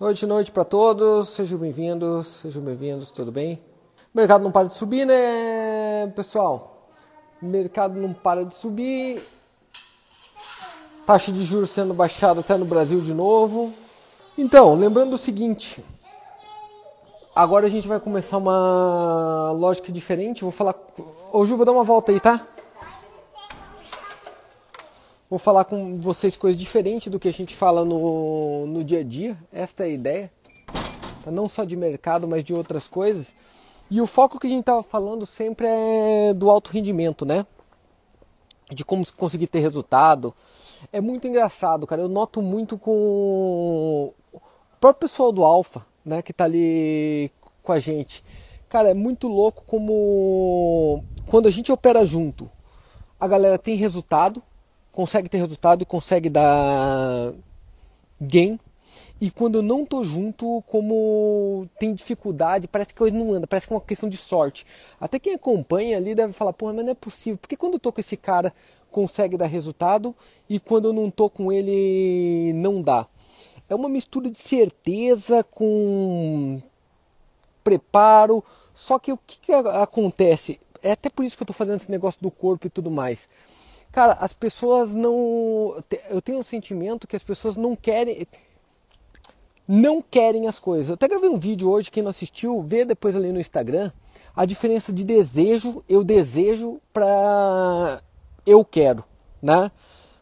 Noite, noite para todos, sejam bem-vindos, sejam bem-vindos, tudo bem? Mercado não para de subir, né, pessoal? Mercado não para de subir. Taxa de juros sendo baixada até no Brasil de novo. Então, lembrando o seguinte, agora a gente vai começar uma lógica diferente. Vou falar. Ô Ju, vou dar uma volta aí, tá? Vou falar com vocês coisas diferentes do que a gente fala no, no dia a dia. Esta é a ideia. Tá? Não só de mercado, mas de outras coisas. E o foco que a gente estava falando sempre é do alto rendimento, né? De como conseguir ter resultado. É muito engraçado, cara. Eu noto muito com o próprio pessoal do Alfa, né? Que tá ali com a gente. Cara, é muito louco como quando a gente opera junto, a galera tem resultado consegue ter resultado e consegue dar gain. E quando eu não tô junto, como tem dificuldade, parece que coisa não anda, parece que é uma questão de sorte. Até quem acompanha ali deve falar, porra, mas não é possível. Porque quando eu tô com esse cara, consegue dar resultado e quando eu não tô com ele, não dá. É uma mistura de certeza com preparo. Só que o que, que acontece? É até por isso que eu tô fazendo esse negócio do corpo e tudo mais. Cara, as pessoas não. Eu tenho um sentimento que as pessoas não querem. Não querem as coisas. Eu até gravei um vídeo hoje, quem não assistiu, vê depois ali no Instagram a diferença de desejo, eu desejo para eu quero, né?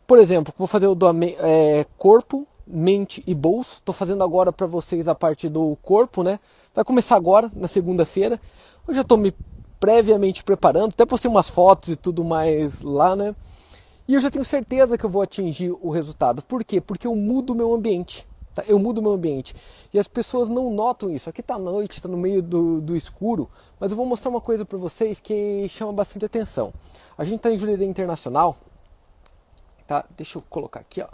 Por exemplo, vou fazer o do é, corpo, mente e bolso. Estou fazendo agora para vocês a parte do corpo, né? Vai começar agora, na segunda-feira. Eu já estou me previamente preparando, até postei umas fotos e tudo mais lá, né? E eu já tenho certeza que eu vou atingir o resultado. Por quê? Porque eu mudo o meu ambiente. Tá? Eu mudo o meu ambiente. E as pessoas não notam isso. Aqui está noite, está no meio do, do escuro. Mas eu vou mostrar uma coisa para vocês que chama bastante atenção. A gente está em Jurerê Internacional. Tá? Deixa eu colocar aqui. Ó.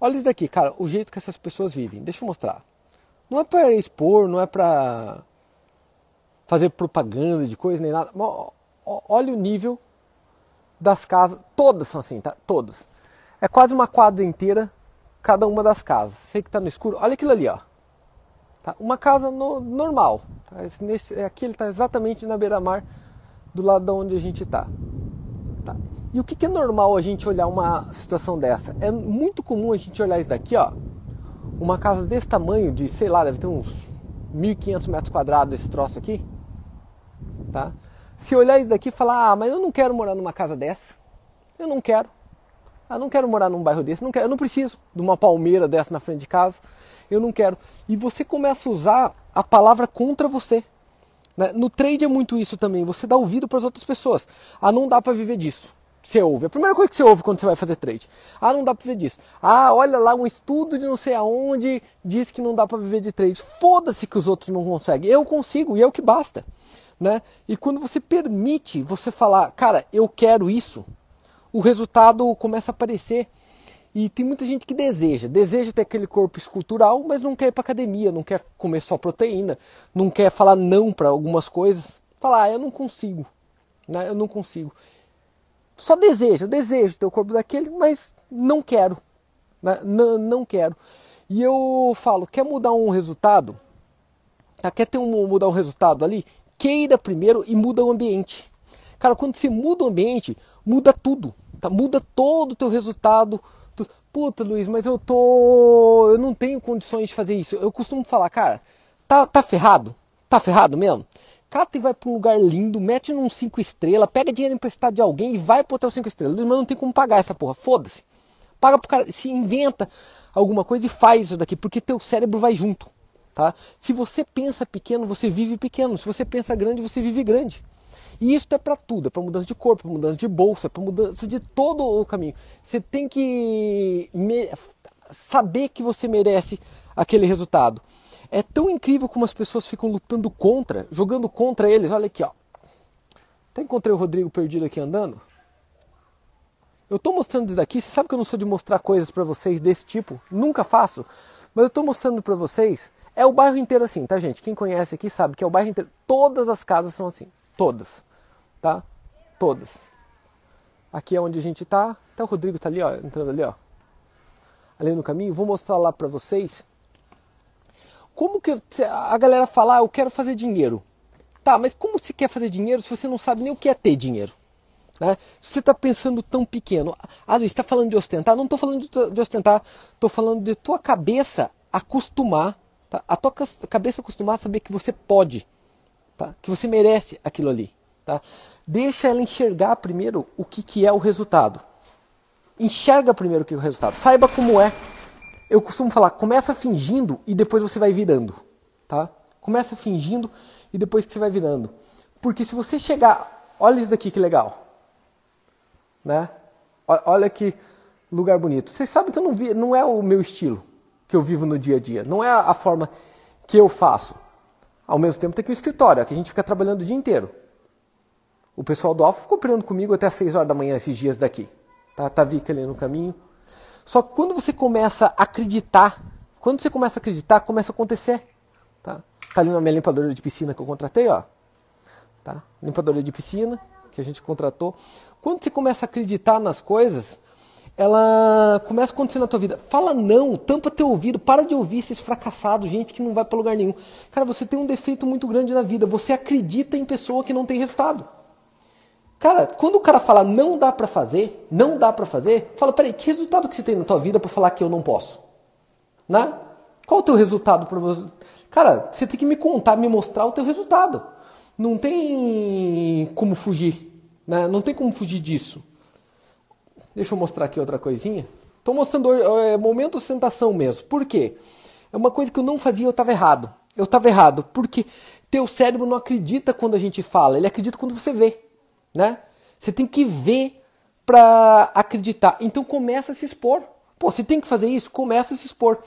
Olha isso daqui, cara. O jeito que essas pessoas vivem. Deixa eu mostrar. Não é para expor, não é para fazer propaganda de coisa nem nada. Olha o nível das casas, todas são assim, tá? Todas. É quase uma quadra inteira cada uma das casas. Sei que está no escuro. Olha aquilo ali, ó. Tá? Uma casa no, normal. Tá? Nesse, aqui ele está exatamente na beira-mar, do lado de onde a gente está. Tá? E o que, que, é normal a gente olhar uma situação dessa? É muito comum a gente olhar isso daqui, ó. Uma casa desse tamanho, de sei lá, deve ter uns 1.500 metros quadrados esse troço aqui. Tá? Se olhar isso daqui e falar, ah, mas eu não quero morar numa casa dessa. Eu não quero. Eu não quero morar num bairro desse. Não quero, eu não preciso de uma palmeira dessa na frente de casa. Eu não quero. E você começa a usar a palavra contra você. Né? No trade é muito isso também. Você dá ouvido para as outras pessoas. Ah, não dá para viver disso. Você ouve. A primeira coisa que você ouve quando você vai fazer trade. Ah, não dá para viver disso. Ah, olha lá, um estudo de não sei aonde diz que não dá para viver de trade. Foda-se que os outros não conseguem. Eu consigo e é o que basta né? E quando você permite você falar, cara, eu quero isso, o resultado começa a aparecer. E tem muita gente que deseja, deseja ter aquele corpo escultural, mas não quer ir para academia, não quer comer só proteína, não quer falar não para algumas coisas. Falar, ah, eu não consigo, né? Eu não consigo. Só deseja, desejo ter o corpo daquele, mas não quero, né? não, não quero. E eu falo, quer mudar um resultado? Tá? Quer ter um, mudar um resultado ali? Queira primeiro e muda o ambiente. Cara, quando você muda o ambiente, muda tudo. Tá? Muda todo o teu resultado. Tu... Puta, Luiz, mas eu tô. Eu não tenho condições de fazer isso. Eu costumo falar, cara, tá, tá ferrado? Tá ferrado mesmo? Cata e vai para um lugar lindo, mete num 5 estrelas, pega dinheiro emprestado de alguém e vai pro hotel 5 estrelas. Mas não tem como pagar essa porra, foda-se. Paga pro cara, se inventa alguma coisa e faz isso daqui, porque teu cérebro vai junto. Tá? Se você pensa pequeno, você vive pequeno. Se você pensa grande, você vive grande. E isso é para tudo, é para mudança de corpo, para mudança de bolsa, é para mudança de todo o caminho. Você tem que saber que você merece aquele resultado. É tão incrível como as pessoas ficam lutando contra, jogando contra eles. Olha aqui, ó. Até encontrei o Rodrigo perdido aqui andando. Eu estou mostrando isso daqui. Você sabe que eu não sou de mostrar coisas para vocês desse tipo. Nunca faço. Mas eu estou mostrando para vocês é o bairro inteiro assim, tá, gente? Quem conhece aqui sabe que é o bairro inteiro. Todas as casas são assim. Todas. Tá? Todas. Aqui é onde a gente tá. Até o Rodrigo tá ali, ó, entrando ali, ó. Ali no caminho. Vou mostrar lá pra vocês. Como que a galera fala, ah, eu quero fazer dinheiro? Tá, mas como você quer fazer dinheiro se você não sabe nem o que é ter dinheiro? Né? Se você está pensando tão pequeno, ah, Luiz, está falando de ostentar? Não estou falando de, de ostentar, estou falando de tua cabeça acostumar, tá? a tua cabeça acostumar a saber que você pode, tá? que você merece aquilo ali. Tá? Deixa ela enxergar primeiro o que, que é o resultado. Enxerga primeiro o que é o resultado. Saiba como é. Eu costumo falar, começa fingindo e depois você vai virando. Tá? Começa fingindo e depois que você vai virando. Porque se você chegar, olha isso daqui que legal. Né? Olha que lugar bonito. Vocês sabem que eu não vi, não é o meu estilo que eu vivo no dia a dia. Não é a forma que eu faço. Ao mesmo tempo tem aqui o escritório, que a gente fica trabalhando o dia inteiro. O pessoal do Alfa ficou operando comigo até as 6 horas da manhã esses dias daqui. Tá, tá Vika ali no caminho. Só que quando você começa a acreditar, quando você começa a acreditar, começa a acontecer. Tá, tá ali na minha limpadora de piscina que eu contratei, ó. Tá? Limpadora de piscina que a gente contratou. Quando você começa a acreditar nas coisas, ela começa a acontecer na tua vida. Fala não, tampa teu ouvido, para de ouvir esses fracassados, gente que não vai para lugar nenhum. Cara, você tem um defeito muito grande na vida. Você acredita em pessoa que não tem resultado. Cara, quando o cara fala não dá para fazer, não dá para fazer, fala, peraí, que resultado que você tem na tua vida para falar que eu não posso? Né? Qual o teu resultado para você? Cara, você tem que me contar, me mostrar o teu resultado. Não tem como fugir, né? Não tem como fugir disso. Deixa eu mostrar aqui outra coisinha. Estou mostrando é, momento ostentação mesmo. Por quê? É uma coisa que eu não fazia, eu estava errado. Eu estava errado, porque teu cérebro não acredita quando a gente fala, ele acredita quando você vê, né? Você tem que ver para acreditar. Então começa a se expor. Pô, você tem que fazer isso, começa a se expor.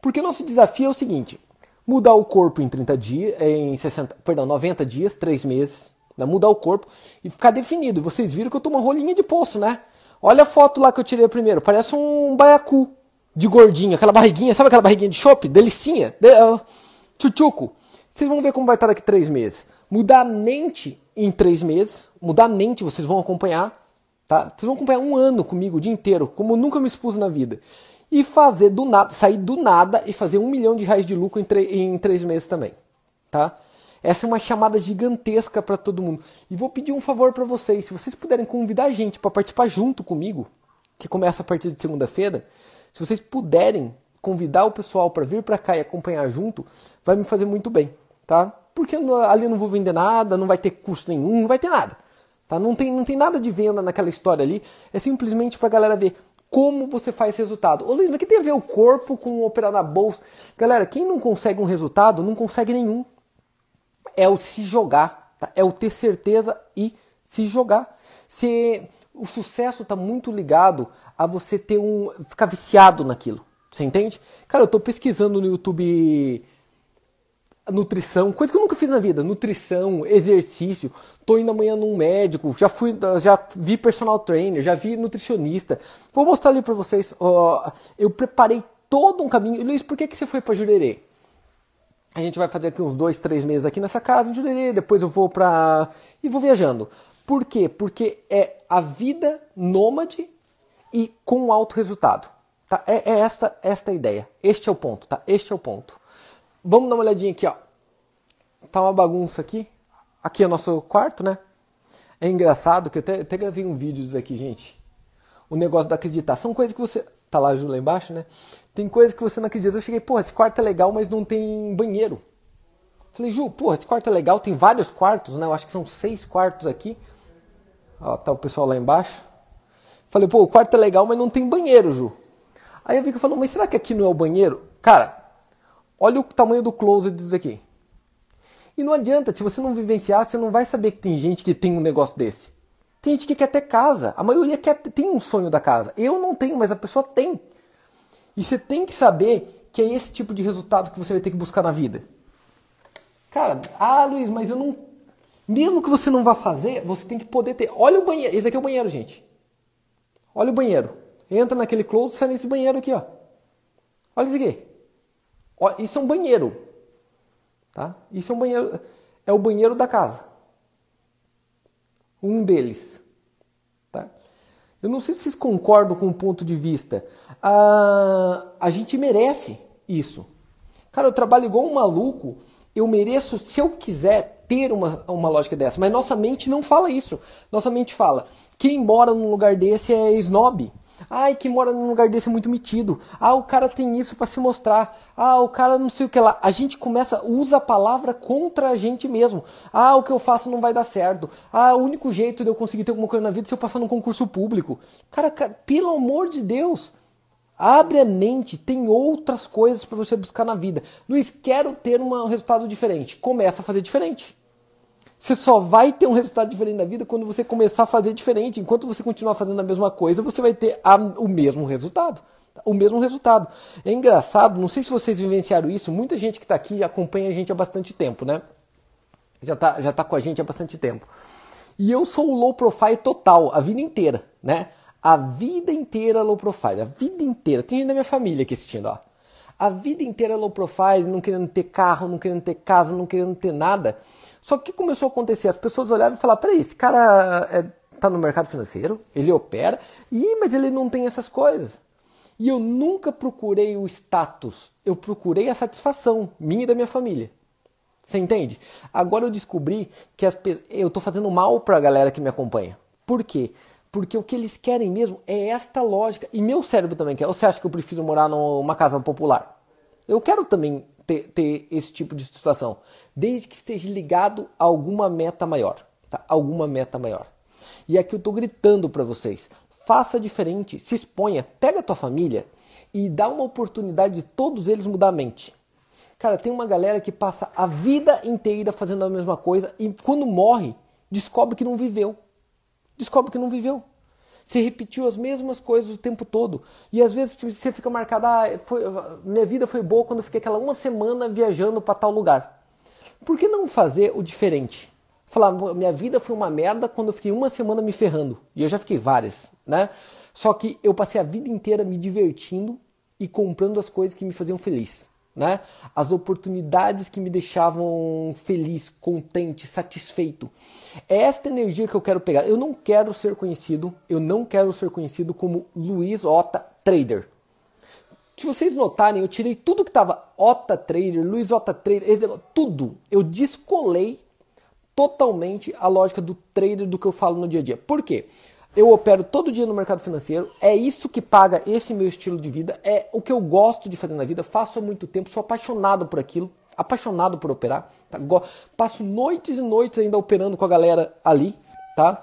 Porque o nosso desafio é o seguinte: mudar o corpo em 30 dias, em 60, perdão, 90 dias, 3 meses, né? mudar o corpo e ficar definido. Vocês viram que eu tô uma rolinha de poço, né? Olha a foto lá que eu tirei primeiro. Parece um baiacu de gordinho. Aquela barriguinha. Sabe aquela barriguinha de chopp? Delicinha. De, uh, tchutchuco. Vocês vão ver como vai estar daqui três meses. Mudar a mente em três meses. Mudar a mente, vocês vão acompanhar. Tá? Vocês vão acompanhar um ano comigo, o dia inteiro. Como nunca me expus na vida. E fazer do nada, sair do nada e fazer um milhão de reais de lucro em, em três meses também. Tá? Essa é uma chamada gigantesca para todo mundo. E vou pedir um favor para vocês, se vocês puderem convidar a gente para participar junto comigo, que começa a partir de segunda-feira, se vocês puderem convidar o pessoal para vir para cá e acompanhar junto, vai me fazer muito bem, tá? Porque ali eu não vou vender nada, não vai ter custo nenhum, não vai ter nada. Tá? Não, tem, não tem nada de venda naquela história ali, é simplesmente para a galera ver como você faz resultado. Ô Luiz, mas que tem a ver o corpo com operar na bolsa? Galera, quem não consegue um resultado, não consegue nenhum é o se jogar, tá? é o ter certeza e se jogar. Se o sucesso está muito ligado a você ter um ficar viciado naquilo, você entende? Cara, eu estou pesquisando no YouTube nutrição, coisa que eu nunca fiz na vida, nutrição, exercício. Tô indo amanhã num médico, já fui, já vi personal trainer, já vi nutricionista. Vou mostrar ali para vocês. Uh, eu preparei todo um caminho. Luiz, por que que você foi para Jurerê? A gente vai fazer aqui uns dois, três meses aqui nessa casa de Jurerê, depois eu vou pra. e vou viajando. Por quê? Porque é a vida nômade e com alto resultado. Tá? É, é esta, esta a ideia. Este é o ponto, tá? Este é o ponto. Vamos dar uma olhadinha aqui, ó. Tá uma bagunça aqui. Aqui é o nosso quarto, né? É engraçado que eu até, até gravei um vídeo disso aqui, gente. O negócio da acreditação, coisa que você. Tá lá a Ju lá embaixo, né? Tem coisas que você não acredita. Eu cheguei, pô, esse quarto é legal, mas não tem banheiro. Falei, Ju, pô, esse quarto é legal, tem vários quartos, né? Eu acho que são seis quartos aqui. Ó, tá o pessoal lá embaixo. Falei, pô, o quarto é legal, mas não tem banheiro, Ju. Aí a Vika falou, mas será que aqui não é o banheiro? Cara, olha o tamanho do closet disso aqui. E não adianta, se você não vivenciar, você não vai saber que tem gente que tem um negócio desse. Tem gente que quer ter casa. A maioria quer, tem um sonho da casa. Eu não tenho, mas a pessoa tem. E você tem que saber que é esse tipo de resultado que você vai ter que buscar na vida. Cara, ah, Luiz, mas eu não. Mesmo que você não vá fazer, você tem que poder ter. Olha o banheiro. Esse aqui é o banheiro, gente. Olha o banheiro. Entra naquele close, sai nesse banheiro aqui, ó. Olha isso aqui. isso é um banheiro. Tá? Isso é um banheiro. É o banheiro da casa um deles. Tá? Eu não sei se vocês concordam com o ponto de vista. Ah, a gente merece isso. Cara, eu trabalho igual um maluco, eu mereço, se eu quiser, ter uma, uma lógica dessa. Mas nossa mente não fala isso. Nossa mente fala: quem mora num lugar desse é snob. Ai, quem mora num lugar desse é muito metido. Ah, o cara tem isso para se mostrar. Ah, o cara não sei o que lá. A gente começa, usa a palavra contra a gente mesmo. Ah, o que eu faço não vai dar certo. Ah, o único jeito de eu conseguir ter alguma coisa na vida é se eu passar num concurso público. Cara, cara pelo amor de Deus. Abre a mente, tem outras coisas para você buscar na vida. Luiz, quero ter um resultado diferente. Começa a fazer diferente. Você só vai ter um resultado diferente na vida quando você começar a fazer diferente. Enquanto você continuar fazendo a mesma coisa, você vai ter a, o mesmo resultado. O mesmo resultado. É engraçado, não sei se vocês vivenciaram isso, muita gente que está aqui acompanha a gente há bastante tempo, né? Já está já tá com a gente há bastante tempo. E eu sou o low profile total, a vida inteira, né? A vida inteira low profile, a vida inteira. Tem gente da minha família aqui assistindo, ó. A vida inteira low profile, não querendo ter carro, não querendo ter casa, não querendo ter nada. Só que começou a acontecer? As pessoas olhavam e falavam: peraí, esse cara é, tá no mercado financeiro, ele opera, e, mas ele não tem essas coisas. E eu nunca procurei o status, eu procurei a satisfação minha e da minha família. Você entende? Agora eu descobri que as, eu estou fazendo mal para a galera que me acompanha. Por quê? Porque o que eles querem mesmo é esta lógica. E meu cérebro também quer. Ou você acha que eu prefiro morar numa casa popular? Eu quero também ter, ter esse tipo de situação desde que esteja ligado a alguma meta maior, tá? Alguma meta maior. E aqui eu estou gritando para vocês: faça diferente, se exponha, pega a tua família e dá uma oportunidade de todos eles mudar a mente. Cara, tem uma galera que passa a vida inteira fazendo a mesma coisa e quando morre, descobre que não viveu. Descobre que não viveu. Você repetiu as mesmas coisas o tempo todo. E às vezes você fica marcado, ah, foi, minha vida foi boa quando eu fiquei aquela uma semana viajando para tal lugar. Por que não fazer o diferente? Falar, minha vida foi uma merda quando eu fiquei uma semana me ferrando. E eu já fiquei várias, né? Só que eu passei a vida inteira me divertindo e comprando as coisas que me faziam feliz, né? As oportunidades que me deixavam feliz, contente, satisfeito. É esta energia que eu quero pegar. Eu não quero ser conhecido, eu não quero ser conhecido como Luiz Ota Trader. Se vocês notarem, eu tirei tudo que estava Ota Trader, Luiz Ota Trader, tudo. Eu descolei totalmente a lógica do trader do que eu falo no dia a dia. Por quê? Eu opero todo dia no mercado financeiro, é isso que paga esse meu estilo de vida, é o que eu gosto de fazer na vida, faço há muito tempo, sou apaixonado por aquilo, apaixonado por operar. Tá? Passo noites e noites ainda operando com a galera ali, tá?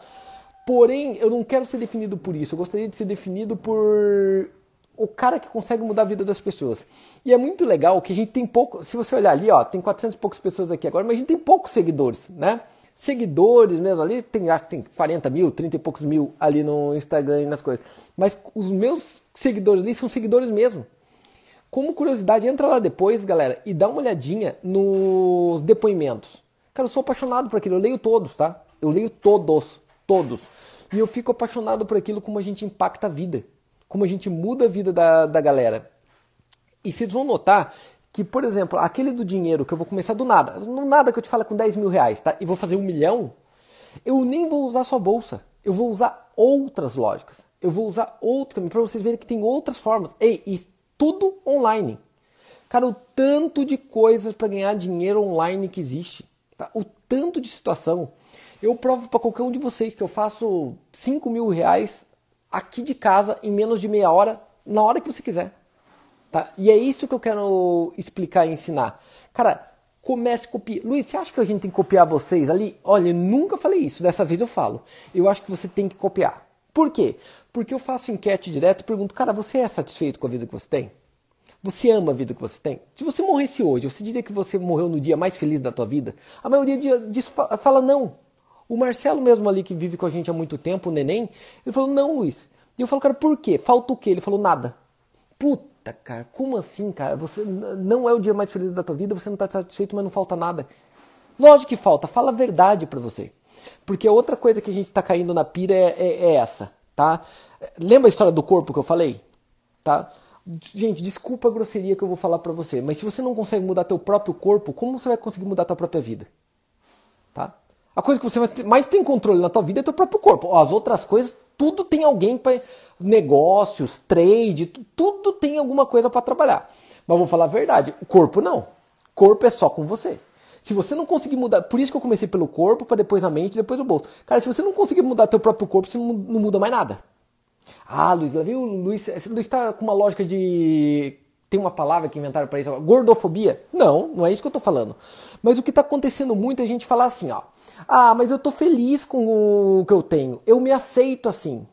Porém, eu não quero ser definido por isso, eu gostaria de ser definido por o cara que consegue mudar a vida das pessoas. E é muito legal que a gente tem pouco. Se você olhar ali, ó, tem 400 e poucas pessoas aqui agora, mas a gente tem poucos seguidores, né? Seguidores mesmo ali, tem, acho que tem 40 mil, 30 e poucos mil ali no Instagram e nas coisas. Mas os meus seguidores ali são seguidores mesmo. Como curiosidade, entra lá depois, galera, e dá uma olhadinha nos depoimentos. Cara, eu sou apaixonado por aquilo, eu leio todos, tá? Eu leio todos, todos. E eu fico apaixonado por aquilo como a gente impacta a vida como a gente muda a vida da, da galera. E vocês vão notar que, por exemplo, aquele do dinheiro que eu vou começar do nada, no nada que eu te falo com 10 mil reais, tá? E vou fazer um milhão, eu nem vou usar sua bolsa. Eu vou usar outras lógicas. Eu vou usar outro caminho para vocês verem que tem outras formas. Ei, e tudo online. Cara, o tanto de coisas para ganhar dinheiro online que existe. Tá? O tanto de situação. Eu provo para qualquer um de vocês que eu faço 5 mil reais aqui de casa em menos de meia hora, na hora que você quiser. Tá? E é isso que eu quero explicar e ensinar. Cara, comece a copiar. Luiz, você acha que a gente tem que copiar vocês ali? Olha, eu nunca falei isso, dessa vez eu falo. Eu acho que você tem que copiar. Por quê? Porque eu faço enquete direto e pergunto, cara, você é satisfeito com a vida que você tem? Você ama a vida que você tem? Se você morresse hoje, você diria que você morreu no dia mais feliz da tua vida? A maioria disso fala não. O Marcelo mesmo ali que vive com a gente há muito tempo, o neném, ele falou, não, Luiz. E eu falo, cara, por quê? Falta o quê? Ele falou, nada. Puta, cara, como assim, cara? Você não é o dia mais feliz da tua vida, você não está satisfeito, mas não falta nada. Lógico que falta, fala a verdade para você. Porque outra coisa que a gente está caindo na pira é, é, é, essa, tá? Lembra a história do corpo que eu falei? Tá? Gente, desculpa a grosseria que eu vou falar para você, mas se você não consegue mudar teu próprio corpo, como você vai conseguir mudar tua própria vida? Tá? A coisa que você mais tem controle na tua vida é teu próprio corpo. As outras coisas, tudo tem alguém para negócios, trade, tudo tem alguma coisa para trabalhar. Mas vou falar a verdade, o corpo não. Corpo é só com você. Se você não conseguir mudar, por isso que eu comecei pelo corpo, para depois a mente, depois o bolso. Cara, se você não conseguir mudar teu próprio corpo, você não, muda mais nada. Ah, Luiz, viu? Luiz, Luiz está com uma lógica de tem uma palavra que inventaram para isso, gordofobia? Não, não é isso que eu estou falando. Mas o que está acontecendo muito é a gente falar assim, ó. Ah, mas eu estou feliz com o que eu tenho. Eu me aceito assim.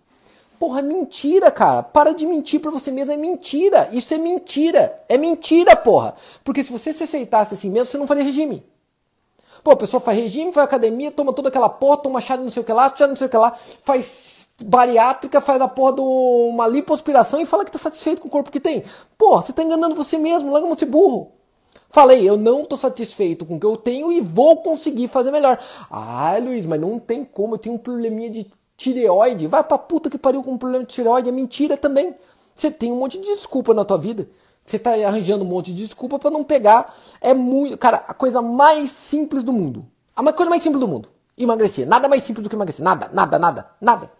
Porra, mentira, cara. Para de mentir para você mesmo. É mentira. Isso é mentira. É mentira, porra. Porque se você se aceitasse assim mesmo, você não faria regime. Pô, a pessoa faz regime, faz academia, toma toda aquela porra, toma chá de não sei o que lá, chá de não sei o que lá, faz bariátrica, faz a porra de uma lipoaspiração e fala que tá satisfeito com o corpo que tem. Porra, você tá enganando você mesmo, larga você burro. Falei, eu não tô satisfeito com o que eu tenho e vou conseguir fazer melhor. Ah, Luiz, mas não tem como, eu tenho um probleminha de tireoide. Vai pra puta que pariu com um problema de tireoide, é mentira também. Você tem um monte de desculpa na tua vida. Você está arranjando um monte de desculpa para não pegar. É muito. Cara, a coisa mais simples do mundo. A coisa mais simples do mundo. Emagrecer. Nada mais simples do que emagrecer. Nada, nada, nada, nada.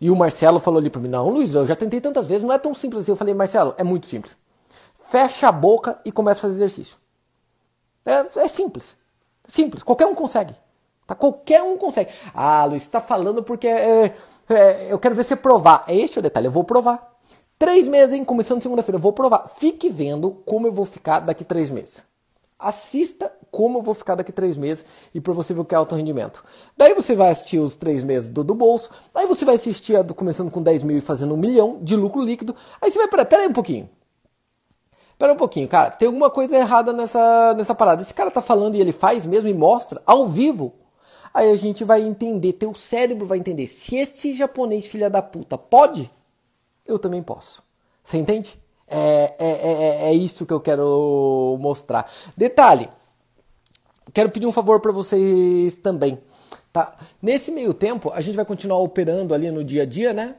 E o Marcelo falou ali para mim: Não, Luiz, eu já tentei tantas vezes, não é tão simples assim. Eu falei: Marcelo, é muito simples. Fecha a boca e começa a fazer exercício. É, é simples. Simples. Qualquer um consegue. Tá? Qualquer um consegue. Ah, Luiz, está falando porque é, é, eu quero ver você provar. É este o detalhe. Eu vou provar. Três meses, hein? Começando segunda-feira. Eu vou provar. Fique vendo como eu vou ficar daqui três meses. Assista como eu vou ficar daqui três meses e para você ver o que é alto rendimento. Daí você vai assistir os três meses do, do bolso. Daí você vai assistir a do, começando com 10 mil e fazendo um milhão de lucro líquido. Aí você vai, pera, pera aí um pouquinho. Pera um pouquinho, cara. Tem alguma coisa errada nessa, nessa parada. Esse cara tá falando e ele faz mesmo e mostra ao vivo. Aí a gente vai entender, teu cérebro vai entender. Se esse japonês filha da puta pode, eu também posso. Você entende? É, é, é, é isso que eu quero mostrar. Detalhe, quero pedir um favor para vocês também. Tá? Nesse meio tempo, a gente vai continuar operando ali no dia a dia, né?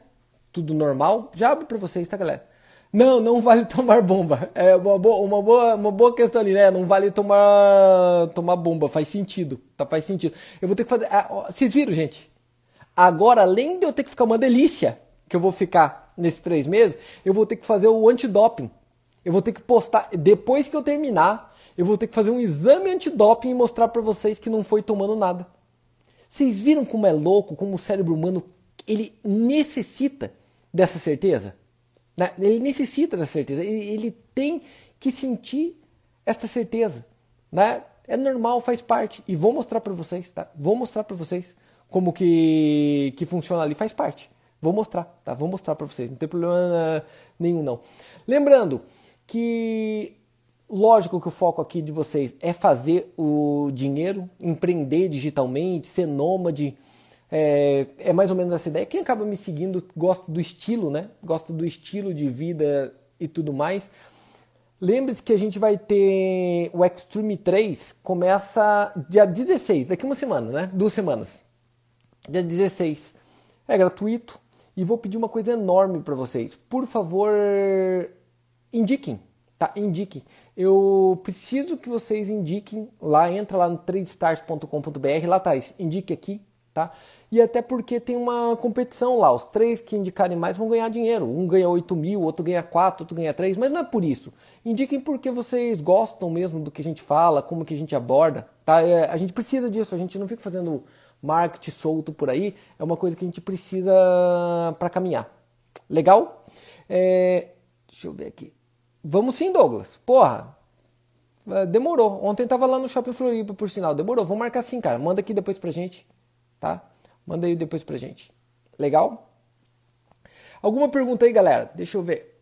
Tudo normal. Já abro para vocês, tá, galera? Não, não vale tomar bomba. É uma boa, uma boa, uma boa questão ali, né? Não vale tomar, tomar bomba. Faz sentido, tá? Faz sentido. Eu vou ter que fazer. Ah, vocês viram, gente? Agora, além de eu ter que ficar uma delícia, que eu vou ficar nesses três meses, eu vou ter que fazer o antidoping. Eu vou ter que postar, depois que eu terminar, eu vou ter que fazer um exame antidoping e mostrar para vocês que não foi tomando nada. Vocês viram como é louco, como o cérebro humano ele necessita dessa certeza? Ele necessita dessa certeza. Ele, tem que sentir essa certeza. Né? É normal, faz parte. E vou mostrar para vocês, tá? Vou mostrar para vocês como que, que funciona ali, faz parte. Vou mostrar, tá? Vou mostrar para vocês, não tem problema nenhum não. Lembrando que lógico que o foco aqui de vocês é fazer o dinheiro, empreender digitalmente, ser nômade, é, é, mais ou menos essa ideia. Quem acaba me seguindo gosta do estilo, né? Gosta do estilo de vida e tudo mais. Lembre-se que a gente vai ter o Extreme 3, começa dia 16, daqui uma semana, né? Duas semanas. Dia 16. É gratuito, e vou pedir uma coisa enorme para vocês. Por favor, indiquem, tá? Indiquem. Eu preciso que vocês indiquem lá, entra lá no tradestars.com.br, lá tá, indique aqui, tá? E até porque tem uma competição lá, os três que indicarem mais vão ganhar dinheiro. Um ganha 8 mil, outro ganha 4, outro ganha 3, mas não é por isso. Indiquem porque vocês gostam mesmo do que a gente fala, como que a gente aborda, tá? É, a gente precisa disso, a gente não fica fazendo marketing solto por aí, é uma coisa que a gente precisa para caminhar. Legal? É, deixa eu ver aqui. Vamos sim, Douglas. Porra, é, demorou. Ontem tava lá no Shopping Floripa, por sinal. Demorou. Vamos marcar sim, cara. Manda aqui depois pra gente, tá? Manda aí depois pra gente. Legal? Alguma pergunta aí, galera? Deixa eu ver.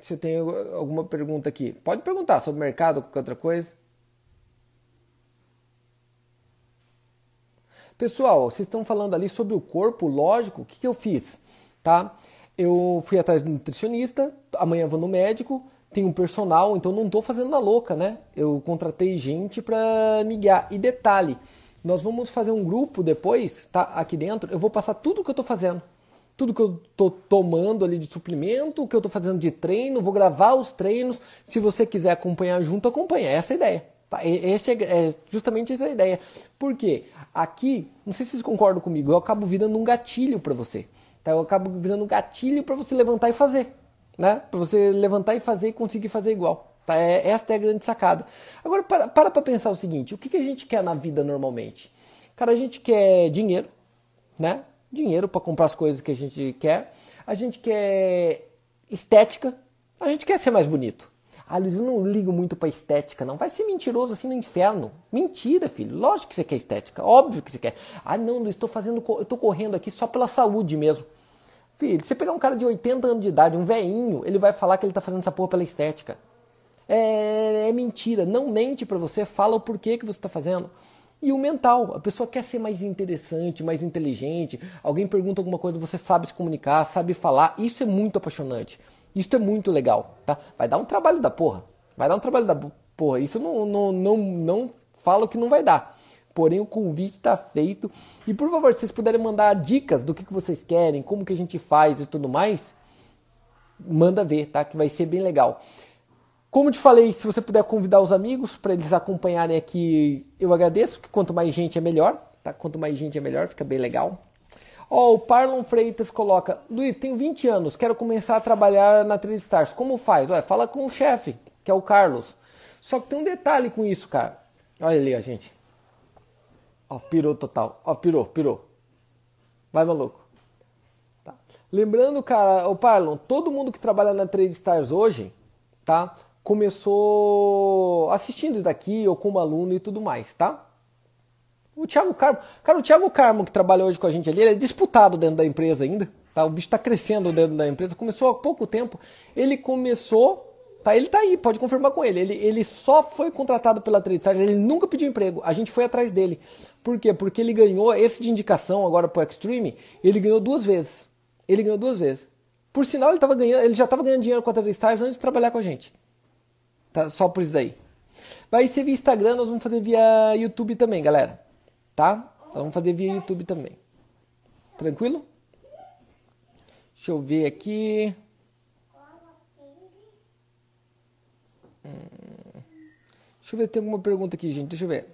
Se eu tenho alguma pergunta aqui. Pode perguntar sobre mercado qualquer outra coisa. Pessoal, vocês estão falando ali sobre o corpo, lógico, o que, que eu fiz? Tá? Eu fui atrás do nutricionista, amanhã vou no médico, tenho um personal, então não estou fazendo na louca, né? Eu contratei gente para me guiar. E detalhe, nós vamos fazer um grupo depois, tá? Aqui dentro, eu vou passar tudo o que eu estou fazendo. Tudo que eu estou tomando ali de suplemento, o que eu estou fazendo de treino, vou gravar os treinos. Se você quiser acompanhar junto, acompanha. Essa é a ideia. Tá? Esse é, é justamente essa é a ideia. Por quê? Aqui, não sei se vocês concordam comigo, eu acabo virando um gatilho para você. Tá? Eu acabo virando um gatilho para você levantar e fazer. né? Para você levantar e fazer e conseguir fazer igual. Tá? É, esta é a grande sacada. Agora, para para pra pensar o seguinte: o que, que a gente quer na vida normalmente? Cara, a gente quer dinheiro, né? Dinheiro para comprar as coisas que a gente quer. A gente quer estética. A gente quer ser mais bonito. Ah, Luiz, eu não ligo muito pra estética, não. Vai ser mentiroso assim no inferno. Mentira, filho. Lógico que você quer estética. Óbvio que você quer. Ah, não, Luiz, estou fazendo. Eu tô correndo aqui só pela saúde mesmo. Filho, você pegar um cara de 80 anos de idade, um veinho, ele vai falar que ele tá fazendo essa porra pela estética. É, é mentira. Não mente para você, fala o porquê que você está fazendo. E o mental, a pessoa quer ser mais interessante, mais inteligente. Alguém pergunta alguma coisa, você sabe se comunicar, sabe falar. Isso é muito apaixonante. Isso é muito legal, tá? Vai dar um trabalho da porra. Vai dar um trabalho da porra. Isso não, não, não, não falo que não vai dar. Porém, o convite está feito. E por favor, se vocês puderem mandar dicas do que, que vocês querem, como que a gente faz e tudo mais, manda ver, tá? Que vai ser bem legal. Como te falei, se você puder convidar os amigos para eles acompanharem aqui, eu agradeço, que quanto mais gente é melhor, tá? Quanto mais gente é melhor, fica bem legal. Ó, oh, o Parlon Freitas coloca: Luiz, tenho 20 anos, quero começar a trabalhar na Trade Stars. Como faz? Ué, fala com o chefe, que é o Carlos. Só que tem um detalhe com isso, cara. Olha ali, ó, gente. Ó, pirou total. Ó, pirou, pirou. Vai, maluco. Tá. Lembrando, cara, o Parlon, todo mundo que trabalha na Trade Stars hoje, tá? Começou assistindo isso daqui ou como aluno e tudo mais, tá? O Thiago Carmo, cara, o Thiago Carmo que trabalha hoje com a gente ali, ele é disputado dentro da empresa ainda, tá? O bicho está crescendo dentro da empresa, começou há pouco tempo. Ele começou, tá? Ele tá aí, pode confirmar com ele. Ele, ele só foi contratado pela TradeStars, ele nunca pediu emprego. A gente foi atrás dele. Por quê? Porque ele ganhou esse de indicação agora pro Extreme, ele ganhou duas vezes. Ele ganhou duas vezes. Por sinal, ele, tava ganhando, ele já estava ganhando dinheiro com a TradeStars antes de trabalhar com a gente. Tá? Só por isso daí. Vai ser via Instagram, nós vamos fazer via YouTube também, galera tá? Vamos fazer via YouTube também. Tranquilo? Deixa eu ver aqui. Hum. Deixa eu ver se tem alguma pergunta aqui, gente. Deixa eu ver.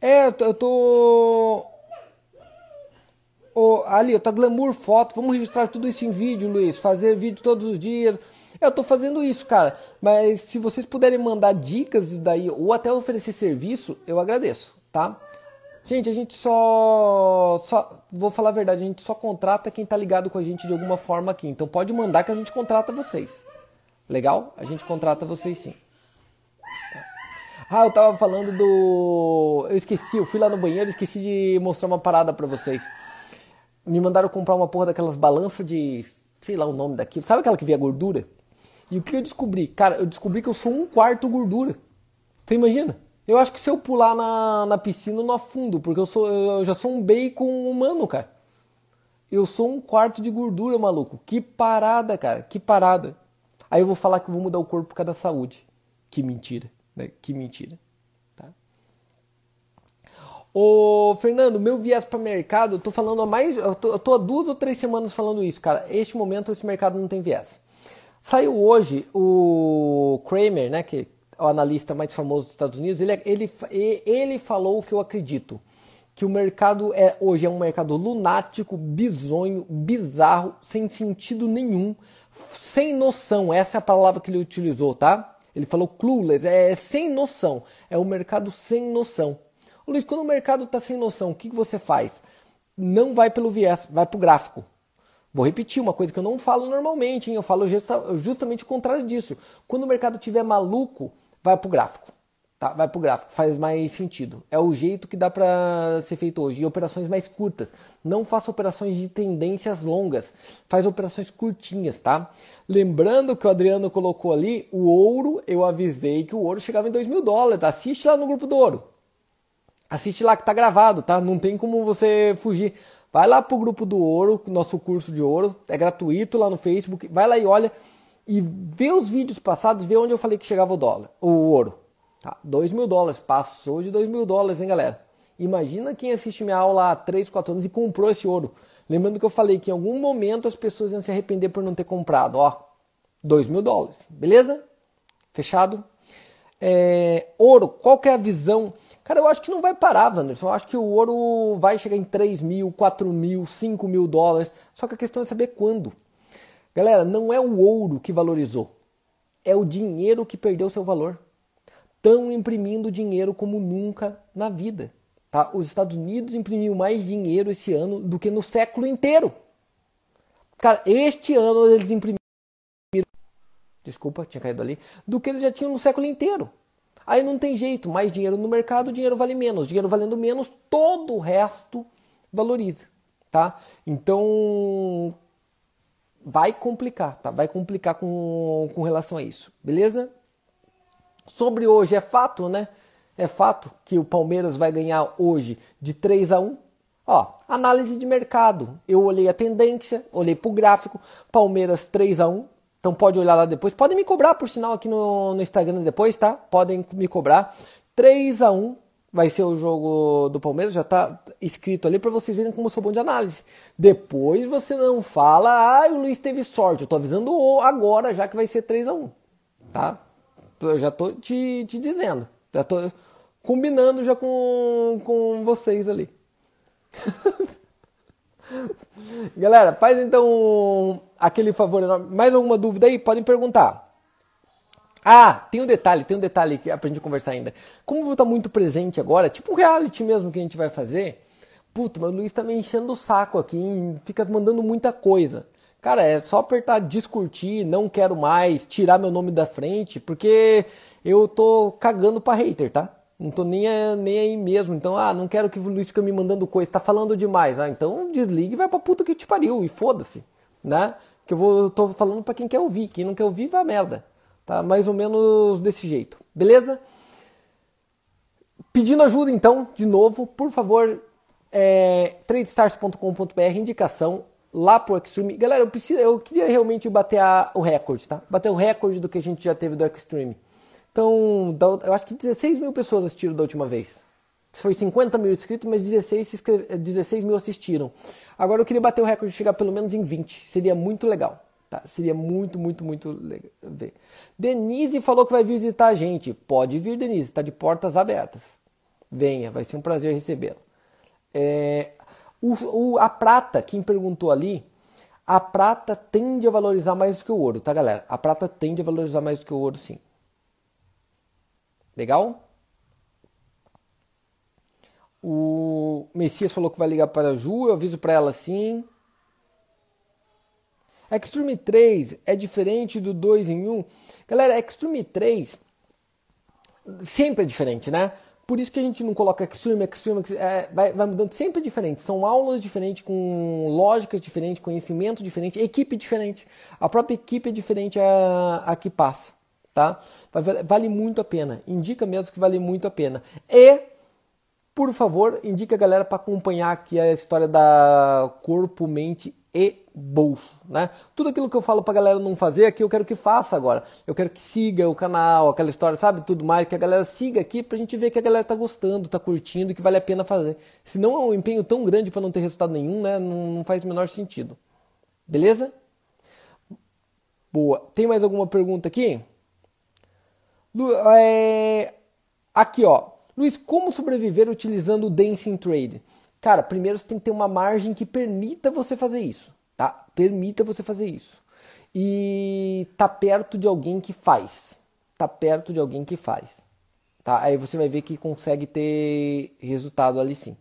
É, eu tô. Oh, ali, eu tô glamour foto. Vamos registrar tudo isso em vídeo, Luiz. Fazer vídeo todos os dias. Eu tô fazendo isso, cara. Mas se vocês puderem mandar dicas daí ou até oferecer serviço, eu agradeço, tá? Gente, a gente só, só. Vou falar a verdade, a gente só contrata quem tá ligado com a gente de alguma forma aqui. Então pode mandar que a gente contrata vocês. Legal? A gente contrata vocês sim. Ah, eu tava falando do. Eu esqueci, eu fui lá no banheiro esqueci de mostrar uma parada pra vocês. Me mandaram comprar uma porra daquelas balanças de. Sei lá o nome daquilo. Sabe aquela que via gordura? E o que eu descobri? Cara, eu descobri que eu sou um quarto gordura. Você imagina? Eu acho que se eu pular na, na piscina eu não afundo, porque eu, sou, eu já sou um bacon humano, cara. Eu sou um quarto de gordura, maluco. Que parada, cara. Que parada. Aí eu vou falar que eu vou mudar o corpo por causa da saúde. Que mentira, né? Que mentira. Tá? Ô, Fernando, meu viés para mercado, eu tô falando há mais. Eu tô, eu tô há duas ou três semanas falando isso, cara. Este momento esse mercado não tem viés. Saiu hoje o Kramer, né, que é o analista mais famoso dos Estados Unidos, ele, ele, ele falou o que eu acredito, que o mercado é hoje é um mercado lunático, bizonho, bizarro, sem sentido nenhum, sem noção. Essa é a palavra que ele utilizou, tá? Ele falou clueless, é, é sem noção. É um mercado sem noção. Luiz, quando o mercado está sem noção, o que, que você faz? Não vai pelo viés, vai para o gráfico. Vou repetir uma coisa que eu não falo normalmente, hein? eu falo justamente o contrário disso. Quando o mercado estiver maluco, vai para o gráfico. Tá? Vai para o gráfico, faz mais sentido. É o jeito que dá para ser feito hoje. E operações mais curtas. Não faça operações de tendências longas. Faz operações curtinhas, tá? Lembrando que o Adriano colocou ali, o ouro, eu avisei que o ouro chegava em 2 mil dólares. Assiste lá no grupo do ouro. Assiste lá que tá gravado, tá? Não tem como você fugir. Vai lá pro grupo do ouro, nosso curso de ouro, é gratuito lá no Facebook. Vai lá e olha e vê os vídeos passados, vê onde eu falei que chegava o dólar, o ouro. Tá, 2 mil dólares, passou de 2 mil dólares, hein, galera? Imagina quem assiste minha aula há 3, 4 anos e comprou esse ouro. Lembrando que eu falei que em algum momento as pessoas iam se arrepender por não ter comprado. Ó, 2 mil dólares, beleza? Fechado? É, ouro, qual que é a visão? Cara, eu acho que não vai parar, Wanderson. Eu acho que o ouro vai chegar em 3 mil, 4 mil, 5 mil dólares. Só que a questão é saber quando. Galera, não é o ouro que valorizou, é o dinheiro que perdeu seu valor. Estão imprimindo dinheiro como nunca na vida. Tá? Os Estados Unidos imprimiu mais dinheiro esse ano do que no século inteiro. Cara, este ano eles imprimiram. Desculpa, tinha caído ali. Do que eles já tinham no século inteiro. Aí não tem jeito, mais dinheiro no mercado, dinheiro vale menos. Dinheiro valendo menos, todo o resto valoriza, tá? Então vai complicar, tá? Vai complicar com, com relação a isso, beleza? Sobre hoje é fato, né? É fato que o Palmeiras vai ganhar hoje de 3 a 1. Ó, análise de mercado. Eu olhei a tendência, olhei pro gráfico, Palmeiras 3 a 1. Então pode olhar lá depois. Podem me cobrar, por sinal, aqui no, no Instagram depois, tá? Podem me cobrar. 3 a 1 vai ser o jogo do Palmeiras, já tá escrito ali para vocês verem como eu sou bom de análise. Depois você não fala, ah, o Luiz teve sorte. Eu tô avisando agora já que vai ser 3 a 1 tá? Eu já tô te, te dizendo. Já tô combinando já com, com vocês ali. Galera, faz então aquele favor enorme. Mais alguma dúvida aí? Podem perguntar. Ah, tem um detalhe, tem um detalhe que aprendi a conversar ainda. Como eu vou estar muito presente agora, tipo reality mesmo que a gente vai fazer, puta, mas o Luiz tá me enchendo o saco aqui, fica mandando muita coisa. Cara, é só apertar descurtir, não quero mais, tirar meu nome da frente, porque eu tô cagando pra hater, tá? Não tô nem, nem aí mesmo. Então, ah, não quero que o Luiz fique me mandando coisa, tá falando demais. Ah, então desligue e vai pra puta que te pariu e foda-se, né? Que eu vou, tô falando pra quem quer ouvir. Quem não quer ouvir, vai merda. Tá? Mais ou menos desse jeito. Beleza? Pedindo ajuda então, de novo, por favor, é, tradestars.com.br, indicação lá pro Extreme. Galera, eu, preciso, eu queria realmente bater a, o recorde, tá? Bater o recorde do que a gente já teve do Extreme. Então, eu acho que 16 mil pessoas assistiram da última vez. Foi 50 mil inscritos, mas 16, 16 mil assistiram. Agora eu queria bater o recorde de chegar pelo menos em 20. Seria muito legal. Tá? Seria muito, muito, muito legal ver. Denise falou que vai visitar a gente. Pode vir, Denise. Está de portas abertas. Venha, vai ser um prazer recebê-la. É, o, o, a prata, quem perguntou ali, a prata tende a valorizar mais do que o ouro, tá, galera? A prata tende a valorizar mais do que o ouro, sim. Legal? O Messias falou que vai ligar para a Ju, eu aviso para ela sim. Extreme 3 é diferente do 2 em 1. Galera, Extreme 3 sempre é diferente, né? Por isso que a gente não coloca Extreme, Extreme, é, vai, vai mudando sempre diferente. São aulas diferentes, com lógicas diferentes, conhecimento diferente, equipe diferente. A própria equipe é diferente a, a que passa tá? Vale muito a pena. Indica mesmo que vale muito a pena. E, por favor, indica a galera para acompanhar aqui a história da corpo, mente e bolso, né? Tudo aquilo que eu falo pra galera não fazer aqui, eu quero que faça agora. Eu quero que siga o canal, aquela história, sabe? Tudo mais, que a galera siga aqui pra gente ver que a galera tá gostando, tá curtindo, que vale a pena fazer. Se não é um empenho tão grande para não ter resultado nenhum, né? Não, não faz o menor sentido. Beleza? Boa. Tem mais alguma pergunta aqui? É... Aqui, ó. Luiz, como sobreviver utilizando o Dancing Trade? Cara, primeiro você tem que ter uma margem que permita você fazer isso, tá? Permita você fazer isso. E tá perto de alguém que faz. Tá perto de alguém que faz. Tá? Aí você vai ver que consegue ter resultado ali sim.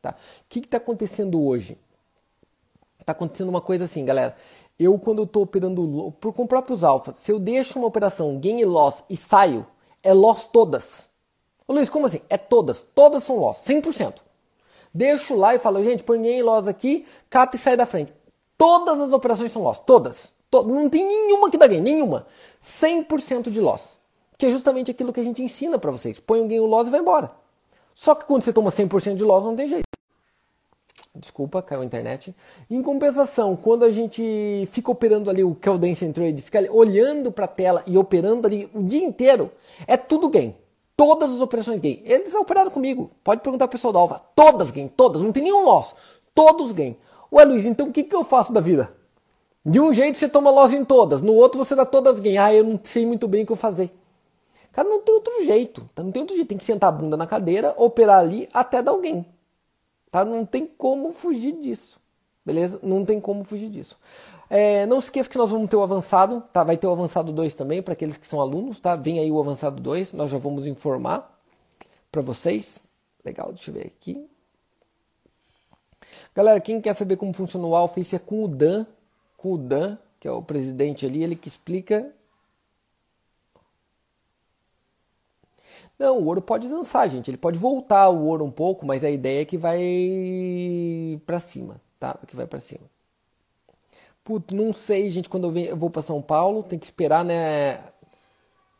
Tá? O que está acontecendo hoje? Está acontecendo uma coisa assim, galera eu quando eu estou operando com próprios alfas, se eu deixo uma operação gain e loss e saio, é loss todas. Ô Luiz, como assim? É todas. Todas são loss, 100%. Deixo lá e falo, gente, põe gain e loss aqui, cata e sai da frente. Todas as operações são loss, todas. To não tem nenhuma que dá gain, nenhuma. 100% de loss. Que é justamente aquilo que a gente ensina para vocês. Põe um gain e loss e vai embora. Só que quando você toma 100% de loss, não tem jeito. Desculpa, caiu a internet. Em compensação, quando a gente fica operando ali o que é o Trade, fica olhando para a tela e operando ali o dia inteiro, é tudo gain. Todas as operações gain. Eles operaram comigo. Pode perguntar pro pessoal da Alva. Todas gain, todas. Não tem nenhum loss. Todos gain. Ué, Luiz, então o que, que eu faço da vida? De um jeito você toma loss em todas, no outro você dá todas gain. Ah, eu não sei muito bem o que eu fazer. Cara, não tem outro jeito. Não tem outro jeito. Tem que sentar a bunda na cadeira, operar ali até dar alguém. Tá? Não tem como fugir disso. Beleza? Não tem como fugir disso. É, não se esqueça que nós vamos ter o avançado, tá? Vai ter o avançado 2 também para aqueles que são alunos, tá? Vem aí o avançado 2, nós já vamos informar para vocês. Legal, deixa eu ver aqui. Galera, quem quer saber como funciona o Alface é com o Dan, com o Dan, que é o presidente ali, ele que explica. Não, o ouro pode dançar, gente. Ele pode voltar o ouro um pouco, mas a ideia é que vai para cima, tá? Que vai para cima. Puto, não sei, gente, quando eu, vou para São Paulo, tem que esperar, né?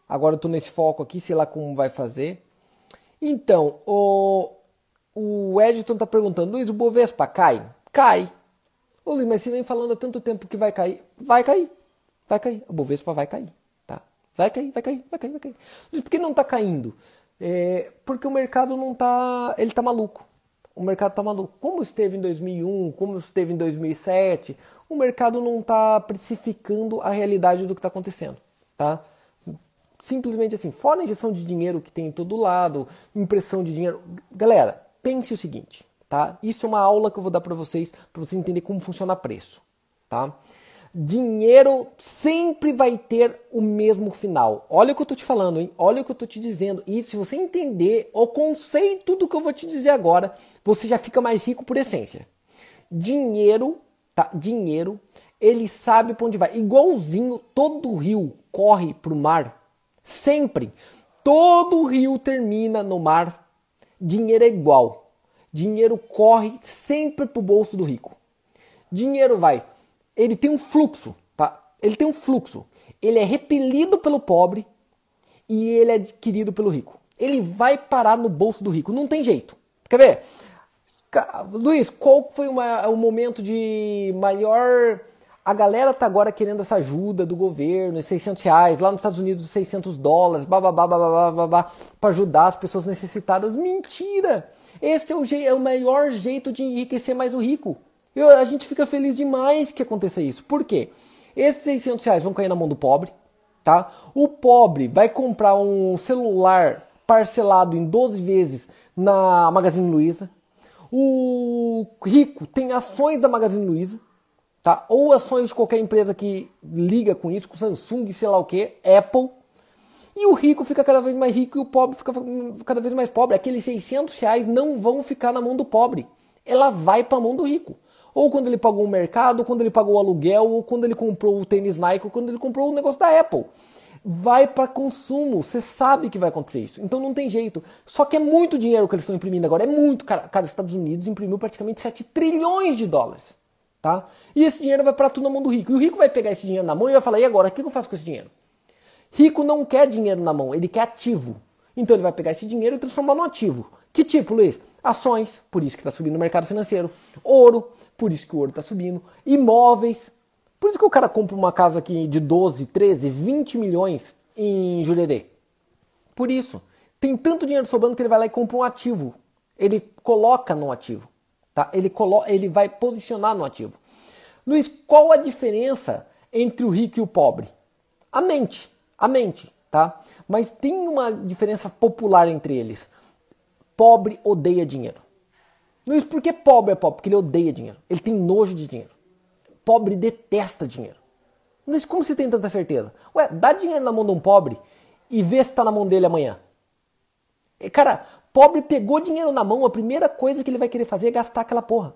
Agora eu tô nesse foco aqui, sei lá como vai fazer. Então, o, o Edson tá perguntando, Luiz, o Bovespa cai? Cai. Ô Luiz, mas você vem falando há tanto tempo que vai cair. Vai cair. Vai cair. O Bovespa vai cair. Vai cair, vai cair, vai cair, vai cair. Por que não tá caindo? É, porque o mercado não tá. Ele tá maluco. O mercado tá maluco. Como esteve em 2001, como esteve em 2007, o mercado não está precificando a realidade do que está acontecendo, tá? Simplesmente assim, fora a injeção de dinheiro que tem em todo lado, impressão de dinheiro. Galera, pense o seguinte, tá? Isso é uma aula que eu vou dar para vocês, para vocês entenderem como funciona preço, tá? Dinheiro sempre vai ter o mesmo final. Olha o que eu tô te falando, hein? Olha o que eu tô te dizendo. E se você entender o conceito do que eu vou te dizer agora, você já fica mais rico por essência. Dinheiro tá? Dinheiro, ele sabe para onde vai. Igualzinho todo rio corre para o mar, sempre. Todo rio termina no mar. Dinheiro é igual. Dinheiro corre sempre para o bolso do rico. Dinheiro vai. Ele tem um fluxo, tá? Ele tem um fluxo. Ele é repelido pelo pobre e ele é adquirido pelo rico. Ele vai parar no bolso do rico. Não tem jeito. Quer ver? Luiz, qual foi uma, o momento de maior. A galera tá agora querendo essa ajuda do governo, 600 reais, lá nos Estados Unidos 600 dólares, bababá, bababá, babá, para ajudar as pessoas necessitadas. Mentira! Esse é o, é o maior jeito de enriquecer mais o rico. Eu, a gente fica feliz demais que aconteça isso. Por quê? Esses 600 reais vão cair na mão do pobre, tá? O pobre vai comprar um celular parcelado em 12 vezes na Magazine Luiza o rico tem ações da Magazine Luiza, tá? Ou ações de qualquer empresa que liga com isso, com Samsung, sei lá o que, Apple. E o rico fica cada vez mais rico e o pobre fica cada vez mais pobre. Aqueles 600 reais não vão ficar na mão do pobre. Ela vai para a mão do rico. Ou quando ele pagou o mercado, ou quando ele pagou o aluguel, ou quando ele comprou o tênis Nike, ou quando ele comprou o negócio da Apple vai para consumo. Você sabe que vai acontecer isso. Então não tem jeito. Só que é muito dinheiro que eles estão imprimindo agora. É muito. Cara, cara os Estados Unidos imprimiu praticamente 7 trilhões de dólares. Tá? E esse dinheiro vai para tudo na mão do rico. E o rico vai pegar esse dinheiro na mão e vai falar: e agora? O que eu faço com esse dinheiro? Rico não quer dinheiro na mão, ele quer ativo. Então ele vai pegar esse dinheiro e transformar no ativo. Que tipo, Luiz? Ações, por isso que está subindo o mercado financeiro. Ouro, por isso que o ouro está subindo. Imóveis, por isso que o cara compra uma casa aqui de 12, 13, 20 milhões em Jurerê. Por isso. Tem tanto dinheiro sobrando que ele vai lá e compra um ativo. Ele coloca no ativo. Tá? Ele, colo ele vai posicionar no ativo. Luiz, qual a diferença entre o rico e o pobre? A mente. A mente, tá? Mas tem uma diferença popular entre eles. Pobre odeia dinheiro. Luiz, por que pobre é pobre? Porque ele odeia dinheiro. Ele tem nojo de dinheiro pobre detesta dinheiro. Mas como você tem tanta certeza? Ué, dá dinheiro na mão de um pobre e vê se está na mão dele amanhã. Cara, pobre pegou dinheiro na mão, a primeira coisa que ele vai querer fazer é gastar aquela porra.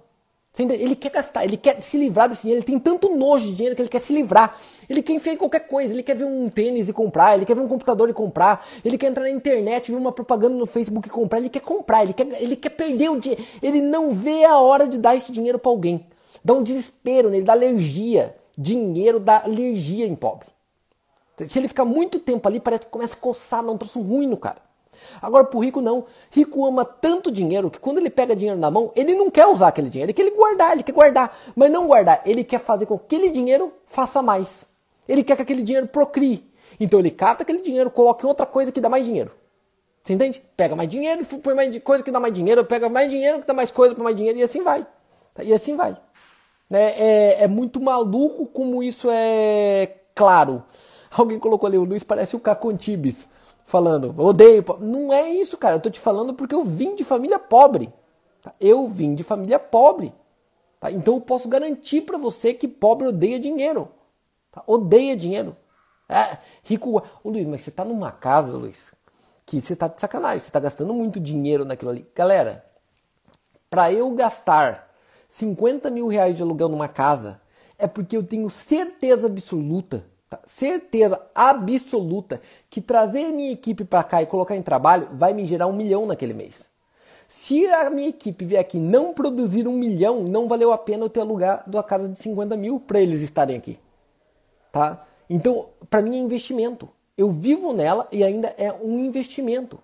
Ele quer gastar, ele quer se livrar desse dinheiro, ele tem tanto nojo de dinheiro que ele quer se livrar. Ele quer enfiar em qualquer coisa, ele quer ver um tênis e comprar, ele quer ver um computador e comprar, ele quer entrar na internet, ver uma propaganda no Facebook e comprar, ele quer comprar, ele quer, ele quer perder o dinheiro. Ele não vê a hora de dar esse dinheiro para alguém. Dá um desespero nele, dá alergia. Dinheiro dá alergia em pobre. Se ele ficar muito tempo ali, parece que começa a coçar, dá um troço ruim no cara. Agora, pro rico, não. Rico ama tanto dinheiro que quando ele pega dinheiro na mão, ele não quer usar aquele dinheiro, ele quer guardar, ele quer guardar. Mas não guardar, ele quer fazer com que aquele dinheiro faça mais. Ele quer que aquele dinheiro procrie. Então ele cata aquele dinheiro, coloca em outra coisa que dá mais dinheiro. Você entende? Pega mais dinheiro, põe mais coisa que dá mais dinheiro, pega mais dinheiro que dá mais coisa para mais dinheiro e assim vai. E assim vai. Né? É, é muito maluco como isso é claro. Alguém colocou ali, o Luiz parece o Cacontibes falando, odeio. Não é isso, cara. Eu tô te falando porque eu vim de família pobre. Tá? Eu vim de família pobre. Tá? Então eu posso garantir para você que pobre odeia dinheiro. Tá? Odeia dinheiro. É, rico. Ô Luiz, mas você tá numa casa, Luiz, que você tá de sacanagem, você tá gastando muito dinheiro naquilo ali. Galera, para eu gastar 50 mil reais de aluguel numa casa, é porque eu tenho certeza absoluta? Certeza absoluta, que trazer minha equipe para cá e colocar em trabalho vai me gerar um milhão naquele mês. Se a minha equipe vier aqui não produzir um milhão, não valeu a pena eu ter alugado a casa de 50 mil para eles estarem aqui. Tá? Então, para mim é investimento. Eu vivo nela e ainda é um investimento.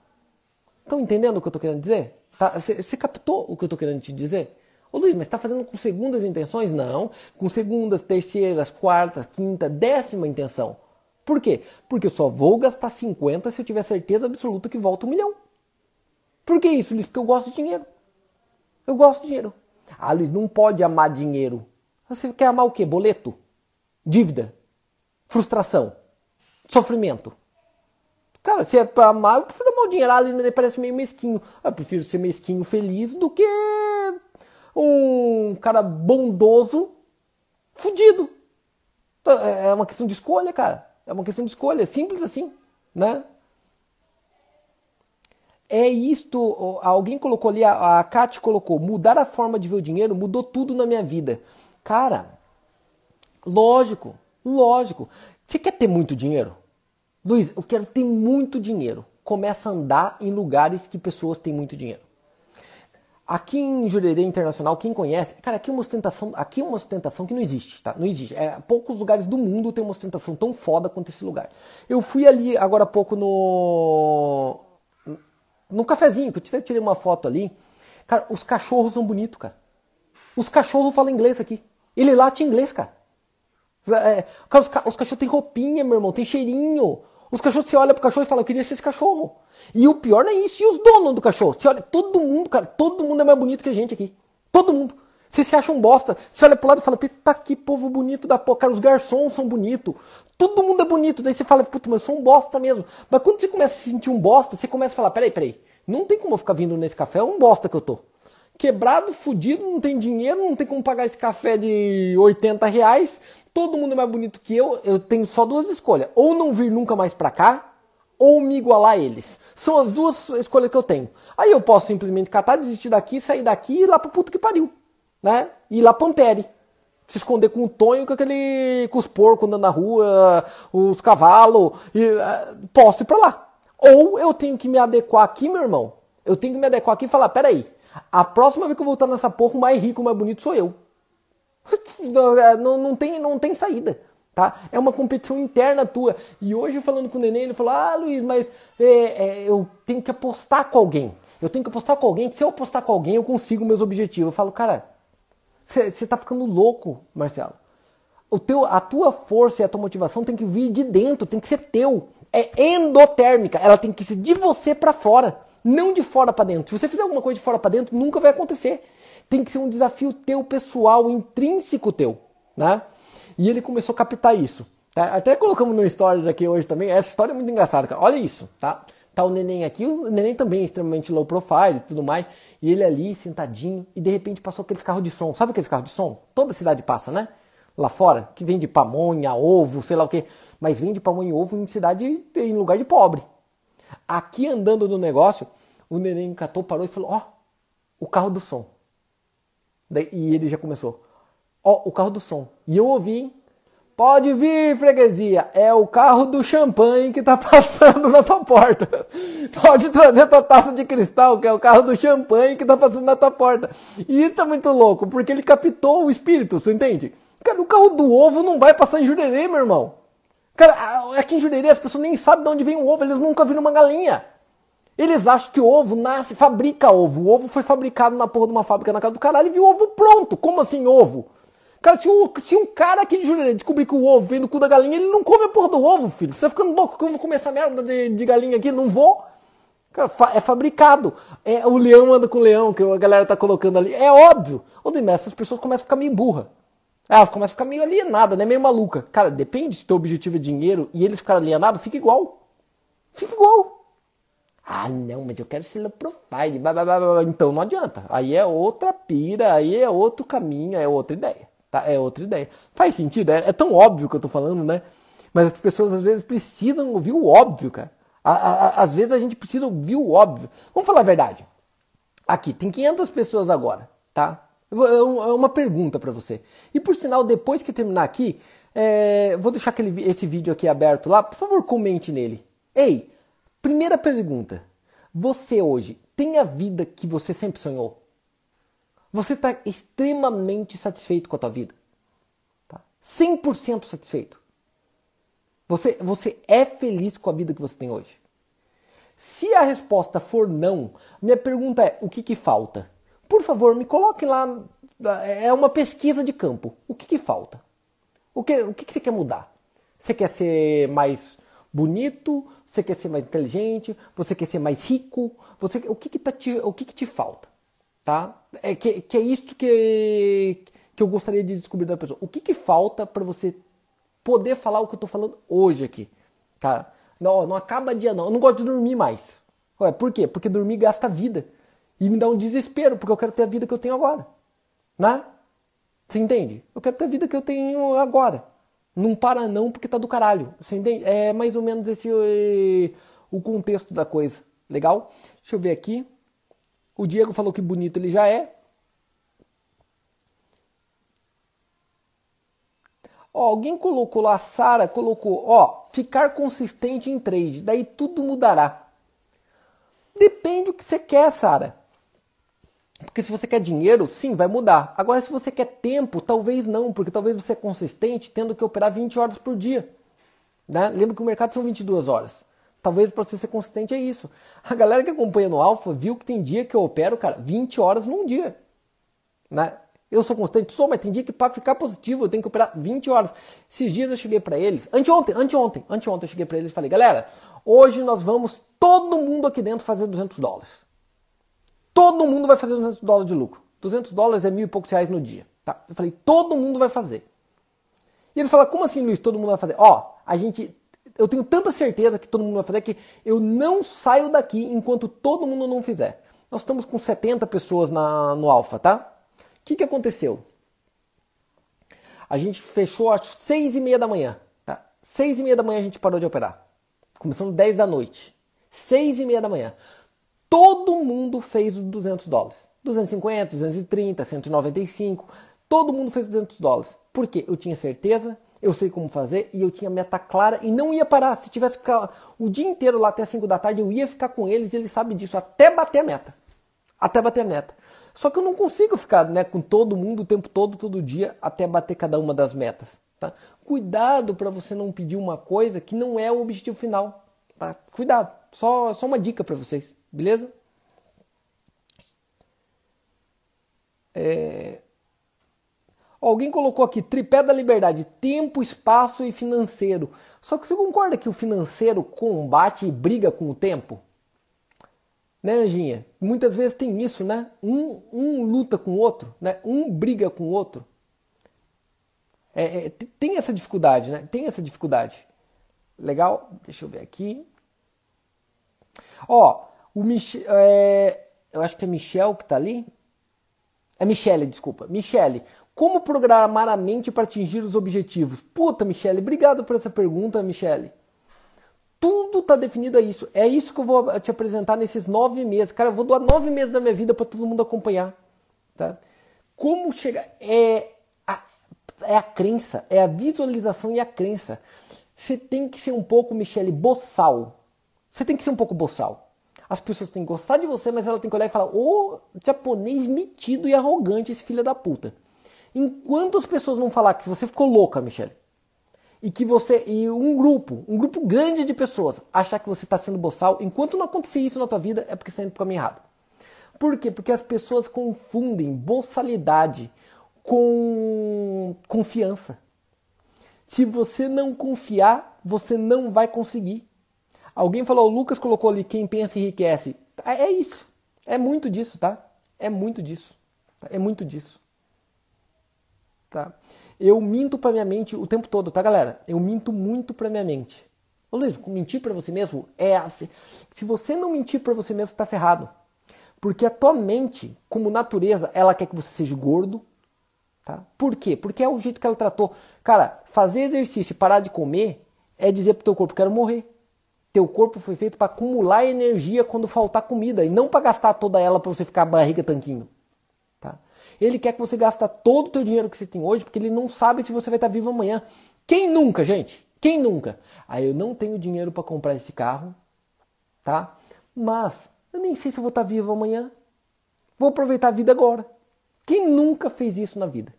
Estão entendendo o que eu estou querendo dizer? Você tá? captou o que eu estou querendo te dizer? Ô Luiz, mas está fazendo com segundas intenções? Não. Com segundas, terceiras, quartas, quinta, décima intenção. Por quê? Porque eu só vou gastar 50 se eu tiver certeza absoluta que volta um milhão. Por que isso, Luiz? Porque eu gosto de dinheiro. Eu gosto de dinheiro. Ah, Luiz, não pode amar dinheiro. Você quer amar o quê? Boleto? Dívida? Frustração? Sofrimento? Cara, se é pra amar, eu prefiro amar o dinheiro. Ah, ele parece meio mesquinho. Eu prefiro ser mesquinho feliz do que um cara bondoso fudido. Então, é, é uma questão de escolha, cara. É uma questão de escolha. Simples assim, né? É isto, alguém colocou ali, a, a Kat colocou, mudar a forma de ver o dinheiro mudou tudo na minha vida. Cara, lógico, lógico. Você quer ter muito dinheiro? Luiz, eu quero ter muito dinheiro. Começa a andar em lugares que pessoas têm muito dinheiro. Aqui em Jurerê Internacional, quem conhece, cara, aqui é uma ostentação, aqui é uma ostentação que não existe, tá? Não existe. É, poucos lugares do mundo tem uma ostentação tão foda quanto esse lugar. Eu fui ali agora há pouco no no cafezinho, que eu tirei, uma foto ali. Cara, os cachorros são bonitos, cara. Os cachorros falam inglês aqui. Ele late inglês, cara. É, cara, os, os cachorros têm roupinha, meu irmão, tem cheirinho. Os cachorros, você olha pro cachorro e fala, eu queria ser esse cachorro. E o pior não é isso, e os donos do cachorro? Você olha, todo mundo, cara, todo mundo é mais bonito que a gente aqui. Todo mundo. Você se acha um bosta. Você olha pro lado e fala, puta que povo bonito da porra. Cara, os garçons são bonitos. Todo mundo é bonito. Daí você fala, puta, mas eu sou um bosta mesmo. Mas quando você começa a se sentir um bosta, você começa a falar, peraí, peraí. Não tem como eu ficar vindo nesse café, é um bosta que eu tô. Quebrado, fudido, não tem dinheiro, não tem como pagar esse café de 80 reais. Todo mundo é mais bonito que eu. Eu tenho só duas escolhas. Ou não vir nunca mais pra cá, ou me igualar a eles. São as duas escolhas que eu tenho. Aí eu posso simplesmente catar, desistir daqui, sair daqui e ir lá pro puto que pariu né? Ir lá Pampere. Se esconder com o Tonho, com aquele. com os porcos andando na rua, os cavalos. E, uh, posso ir pra lá. Ou eu tenho que me adequar aqui, meu irmão. Eu tenho que me adequar aqui e falar: peraí, a próxima vez que eu voltar nessa porra, o mais rico, o mais bonito sou eu. não, não, tem, não tem saída. Tá? É uma competição interna tua. E hoje, falando com o neném, ele falou: Ah, Luiz, mas é, é, eu tenho que apostar com alguém. Eu tenho que apostar com alguém, que se eu apostar com alguém, eu consigo meus objetivos. Eu falo, cara, você tá ficando louco, Marcelo. O teu, a tua força e a tua motivação tem que vir de dentro, tem que ser teu. É endotérmica, ela tem que ser de você para fora, não de fora para dentro. Se você fizer alguma coisa de fora para dentro, nunca vai acontecer. Tem que ser um desafio teu pessoal, intrínseco teu, né? E ele começou a captar isso. Tá? Até colocamos no stories aqui hoje também. Essa história é muito engraçada, cara. Olha isso, tá? Tá o neném aqui, o neném também é extremamente low profile e tudo mais. E ele ali, sentadinho, e de repente passou aqueles carros de som. Sabe aqueles carros de som? Toda cidade passa, né? Lá fora, que vende pamonha, ovo, sei lá o quê. Mas vende pamonha e ovo em cidade, em lugar de pobre. Aqui andando no negócio, o neném catou, parou e falou: Ó, oh, o carro do som. Daí, e ele já começou: Ó, o carro do som. E eu ouvi, hein? Pode vir, freguesia. É o carro do champanhe que tá passando na tua porta. Pode trazer tua taça de cristal, que é o carro do champanhe que tá passando na tua porta. E isso é muito louco, porque ele captou o espírito, você entende? Cara, o carro do ovo não vai passar em Jurerê, meu irmão. Cara, aqui em Jurerê as pessoas nem sabem de onde vem o ovo, eles nunca viram uma galinha. Eles acham que o ovo nasce, fabrica ovo. O ovo foi fabricado na porra de uma fábrica na casa do caralho e viu ovo pronto. Como assim ovo? Cara, se, o, se um cara aqui de Jurerê descobrir que o ovo vem do cu da galinha, ele não come a porra do ovo, filho. Você tá ficando louco que eu vou comer essa merda de, de galinha aqui? Não vou. Cara, é fabricado. É, o leão anda com o leão, que a galera tá colocando ali. É óbvio. Ô, Dimestre, as pessoas começam a ficar meio burra. Elas começam a ficar meio alienadas, né? Meio maluca. Cara, depende se teu objetivo é dinheiro e eles ficarem alienados, fica igual. Fica igual. Ah, não, mas eu quero ser low profile. Então não adianta. Aí é outra pira, aí é outro caminho, é outra ideia. Tá? É outra ideia. Faz sentido? É, é tão óbvio que eu tô falando, né? Mas as pessoas às vezes precisam ouvir o óbvio, cara. às vezes a gente precisa ouvir o óbvio. Vamos falar a verdade. Aqui, tem 500 pessoas agora, tá? É, é uma pergunta para você. E por sinal, depois que terminar aqui, é, vou deixar aquele, esse vídeo aqui aberto lá. Por favor, comente nele. Ei, primeira pergunta. Você hoje tem a vida que você sempre sonhou? Você está extremamente satisfeito com a tua vida? Tá? 100% satisfeito? Você, você é feliz com a vida que você tem hoje? Se a resposta for não, minha pergunta é: o que, que falta? Por favor, me coloque lá. É uma pesquisa de campo. O que, que falta? O que, o que, que você quer mudar? Você quer ser mais bonito? Você quer ser mais inteligente? Você quer ser mais rico? Você, o que, que, tá te, o que, que te falta? Tá? É que, que é isso que, que eu gostaria de descobrir da pessoa. O que, que falta para você poder falar o que eu estou falando hoje aqui? Cara, não, não acaba dia não. Eu não gosto de dormir mais. Ué, por quê? Porque dormir gasta vida. E me dá um desespero, porque eu quero ter a vida que eu tenho agora. Né? Você entende? Eu quero ter a vida que eu tenho agora. Não para não, porque tá do caralho. Você entende? É mais ou menos esse eh, o contexto da coisa. Legal? Deixa eu ver aqui. O Diego falou que bonito ele já é. Ó, alguém colocou lá, a Sara colocou, ó, ficar consistente em trade, daí tudo mudará. Depende do que você quer, Sara. Porque se você quer dinheiro, sim, vai mudar. Agora, se você quer tempo, talvez não, porque talvez você é consistente tendo que operar 20 horas por dia. Né? Lembra que o mercado são 22 horas. Talvez para você ser consistente é isso. A galera que acompanha no Alpha viu que tem dia que eu opero, cara, 20 horas num dia. Né? Eu sou constante, sou, mas tem dia que para ficar positivo eu tenho que operar 20 horas. Esses dias eu cheguei para eles, anteontem, anteontem, anteontem eu cheguei para eles e falei, galera, hoje nós vamos todo mundo aqui dentro fazer 200 dólares. Todo mundo vai fazer 200 dólares de lucro. 200 dólares é mil e poucos reais no dia. Tá? Eu falei, todo mundo vai fazer. E ele fala, como assim, Luiz, todo mundo vai fazer? Ó, a gente, eu tenho tanta certeza que todo mundo vai fazer que eu não saio daqui enquanto todo mundo não fizer. Nós estamos com 70 pessoas na, no Alfa, tá? que, que aconteceu? A gente fechou às seis e meia da manhã. Tá? Seis e meia da manhã a gente parou de operar. Começando 10 da noite. Seis e meia da manhã. Todo mundo fez os 200 dólares. 250, 230, 195. Todo mundo fez 200 dólares. Por quê? Eu tinha certeza, eu sei como fazer e eu tinha meta clara e não ia parar. Se tivesse que ficar o dia inteiro lá até 5 da tarde, eu ia ficar com eles e eles sabem disso até bater a meta. Até bater a meta. Só que eu não consigo ficar né, com todo mundo o tempo todo, todo dia, até bater cada uma das metas. Tá? Cuidado para você não pedir uma coisa que não é o objetivo final. Tá? Cuidado. Só, só uma dica para vocês, beleza? É... Alguém colocou aqui tripé da liberdade, tempo, espaço e financeiro. Só que você concorda que o financeiro combate e briga com o tempo? Né, Anjinha? Muitas vezes tem isso, né? Um, um luta com o outro, né? Um briga com o outro. É, é, tem essa dificuldade, né? Tem essa dificuldade. Legal? Deixa eu ver aqui. Ó, o Mich é, eu acho que é Michel que tá ali. É Michele, desculpa. Michele, como programar a mente para atingir os objetivos? Puta, Michele, obrigado por essa pergunta, Michele. Tudo está definido a isso. É isso que eu vou te apresentar nesses nove meses. Cara, eu vou dar nove meses da minha vida para todo mundo acompanhar. Tá? Como chegar? É a, é a crença, é a visualização e a crença. Você tem que ser um pouco, Michele, boçal. Você tem que ser um pouco boçal. As pessoas têm que gostar de você, mas ela tem que olhar e falar: ô oh, japonês metido e arrogante, esse filho da puta. Enquanto as pessoas não falar que você ficou louca, Michele, e que você e um grupo, um grupo grande de pessoas achar que você está sendo boçal, enquanto não acontecer isso na tua vida, é porque está indo para o caminho errado. Por quê? Porque as pessoas confundem boçalidade com confiança. Se você não confiar, você não vai conseguir. Alguém falou, o Lucas colocou ali, quem pensa enriquece. É, é isso. É muito disso, tá? É muito disso. É muito disso. Tá? Eu minto para minha mente o tempo todo, tá, galera? Eu minto muito para minha mente. Ô Luiz, mentir para você mesmo é assim. Se você não mentir para você mesmo, tá ferrado. Porque a tua mente, como natureza, ela quer que você seja gordo. Tá? Por quê? Porque é o jeito que ela tratou. Cara, fazer exercício e parar de comer é dizer pro teu corpo, quero morrer. Teu corpo foi feito para acumular energia quando faltar comida e não para gastar toda ela para você ficar barriga tanquinho. Ele quer que você gaste todo o teu dinheiro que você tem hoje porque ele não sabe se você vai estar vivo amanhã. Quem nunca, gente? Quem nunca? Aí eu não tenho dinheiro para comprar esse carro, tá? Mas eu nem sei se eu vou estar vivo amanhã. Vou aproveitar a vida agora. Quem nunca fez isso na vida?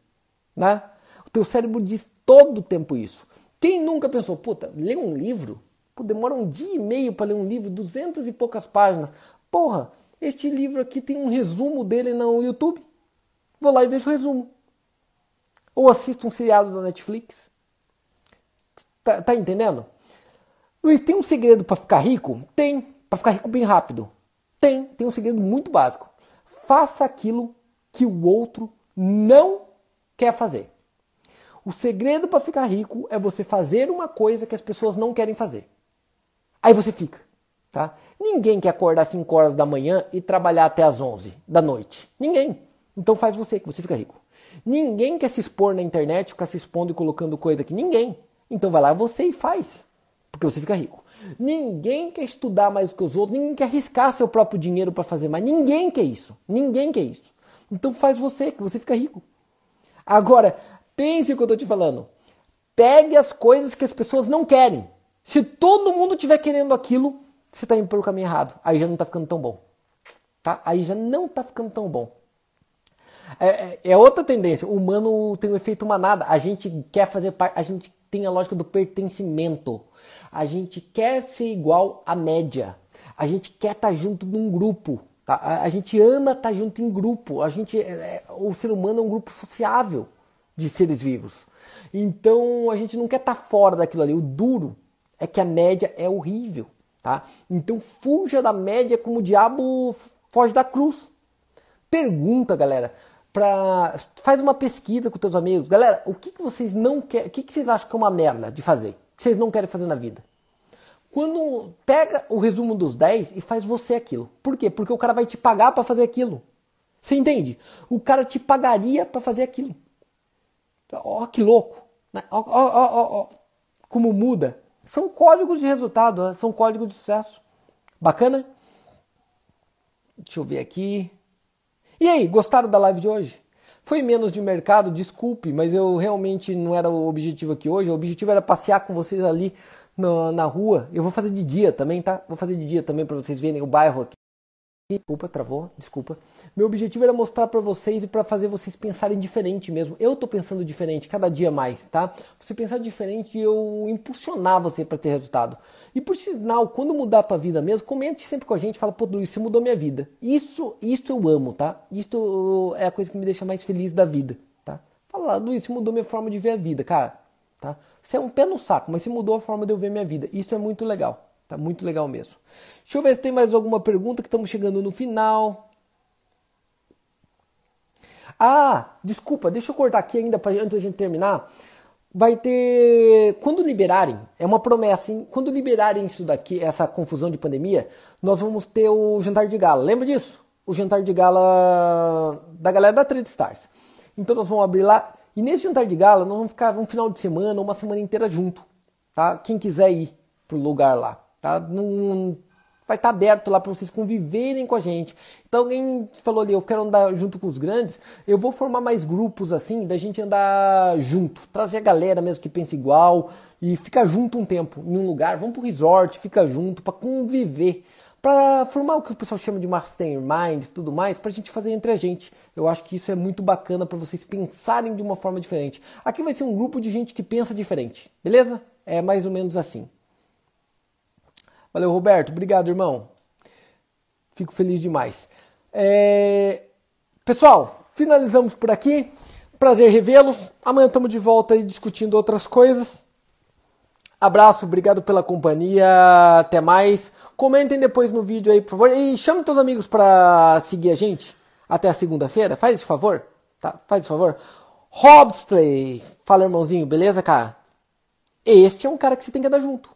Né? O teu cérebro diz todo o tempo isso. Quem nunca pensou, puta, ler um livro? Pô, demora um dia e meio para ler um livro, duzentas e poucas páginas. Porra, este livro aqui tem um resumo dele no YouTube. Vou lá e vejo o resumo. Ou assisto um seriado da Netflix. Tá, tá entendendo? Luiz, tem um segredo para ficar rico? Tem. Para ficar rico bem rápido? Tem. Tem um segredo muito básico. Faça aquilo que o outro não quer fazer. O segredo para ficar rico é você fazer uma coisa que as pessoas não querem fazer. Aí você fica, tá? Ninguém quer acordar às 5 horas da manhã e trabalhar até às 11 da noite. Ninguém. Então faz você que você fica rico. Ninguém quer se expor na internet, ficar se expondo e colocando coisa aqui. Ninguém. Então vai lá você e faz, porque você fica rico. Ninguém quer estudar mais que os outros, ninguém quer arriscar seu próprio dinheiro para fazer mais. Ninguém quer isso. Ninguém quer isso. Então faz você, que você fica rico. Agora, pense o que eu estou te falando. Pegue as coisas que as pessoas não querem. Se todo mundo estiver querendo aquilo, você está indo pelo caminho errado. Aí já não está ficando tão bom. Tá? Aí já não está ficando tão bom. É, é, é, outra tendência. O humano tem o um efeito manada. A gente quer fazer parte. A gente tem a lógica do pertencimento. A gente quer ser igual à média. A gente quer estar tá junto num grupo. Tá? A, a, gente ama estar tá junto em grupo. A gente, é, é, o ser humano é um grupo sociável de seres vivos. Então a gente não quer estar tá fora daquilo ali. O duro é que a média é horrível, tá? Então fuja da média como o diabo foge da cruz. Pergunta, galera, pra, faz uma pesquisa com teus amigos. Galera, o que, que vocês não querem, o que, que vocês acham que é uma merda de fazer? Que vocês não querem fazer na vida? Quando pega o resumo dos 10 e faz você aquilo. Por quê? Porque o cara vai te pagar para fazer aquilo. Você entende? O cara te pagaria para fazer aquilo. Ó, que louco. Ó, ó, como muda. São códigos de resultado, né? são códigos de sucesso. Bacana? Deixa eu ver aqui. E aí, gostaram da live de hoje? Foi menos de mercado, desculpe, mas eu realmente não era o objetivo aqui hoje. O objetivo era passear com vocês ali na, na rua. Eu vou fazer de dia também, tá? Vou fazer de dia também para vocês verem o bairro aqui. Desculpa, travou, desculpa. Meu objetivo era mostrar para vocês e para fazer vocês pensarem diferente mesmo. Eu tô pensando diferente cada dia mais, tá? Você pensar diferente eu impulsionar você para ter resultado. E por sinal, quando mudar a tua vida mesmo, comente sempre com a gente, fala, pô, Luiz, você mudou minha vida. Isso, isso eu amo, tá? Isso é a coisa que me deixa mais feliz da vida, tá? Fala, Luiz, você mudou minha forma de ver a vida, cara, tá? Você é um pé no saco, mas você mudou a forma de eu ver minha vida. Isso é muito legal. Tá muito legal mesmo. Deixa eu ver se tem mais alguma pergunta que estamos chegando no final. Ah, desculpa, deixa eu cortar aqui ainda pra, antes da gente terminar. Vai ter. Quando liberarem, é uma promessa, hein? Quando liberarem isso daqui, essa confusão de pandemia, nós vamos ter o jantar de gala. Lembra disso? O jantar de gala da galera da Trade Stars. Então nós vamos abrir lá. E nesse jantar de gala, nós vamos ficar um final de semana, uma semana inteira junto. Tá? Quem quiser ir pro lugar lá. Tá? Não, vai estar tá aberto lá para vocês conviverem com a gente. Então alguém falou ali, eu quero andar junto com os grandes, eu vou formar mais grupos assim, da gente andar junto, trazer a galera mesmo que pensa igual e ficar junto um tempo em um lugar, vamos pro resort, fica junto para conviver, para formar o que o pessoal chama de mastermind e tudo mais, para a gente fazer entre a gente. Eu acho que isso é muito bacana para vocês pensarem de uma forma diferente. Aqui vai ser um grupo de gente que pensa diferente, beleza? É mais ou menos assim. Valeu, Roberto. Obrigado, irmão. Fico feliz demais. É... Pessoal, finalizamos por aqui. Prazer revê-los. Amanhã estamos de volta aí discutindo outras coisas. Abraço, obrigado pela companhia. Até mais. Comentem depois no vídeo aí, por favor. E chame seus amigos para seguir a gente até segunda-feira. Faz esse favor. Tá? Faz esse favor. Hobsley. Fala, irmãozinho. Beleza, cara? Este é um cara que você tem que andar junto.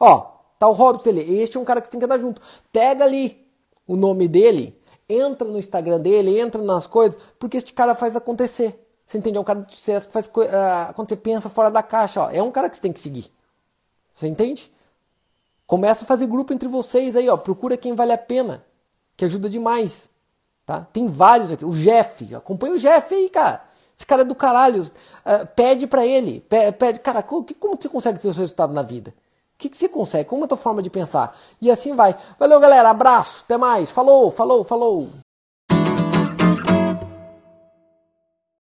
Ó, tá o Robson ali. Este é um cara que você tem que andar junto. Pega ali o nome dele, entra no Instagram dele, entra nas coisas, porque este cara faz acontecer. Você entende? É um cara de sucesso que faz uh, quando você pensa fora da caixa. Ó, é um cara que você tem que seguir. Você entende? Começa a fazer grupo entre vocês aí, ó. Procura quem vale a pena, que ajuda demais. Tá? Tem vários aqui. O Jeff, acompanha o Jeff aí, cara. Esse cara é do caralho. Uh, pede para ele. Pede, cara, como, como você consegue ter o seu resultado na vida? O que, que você consegue? Como é a tua forma de pensar? E assim vai. Valeu, galera. Abraço. Até mais. Falou, falou, falou.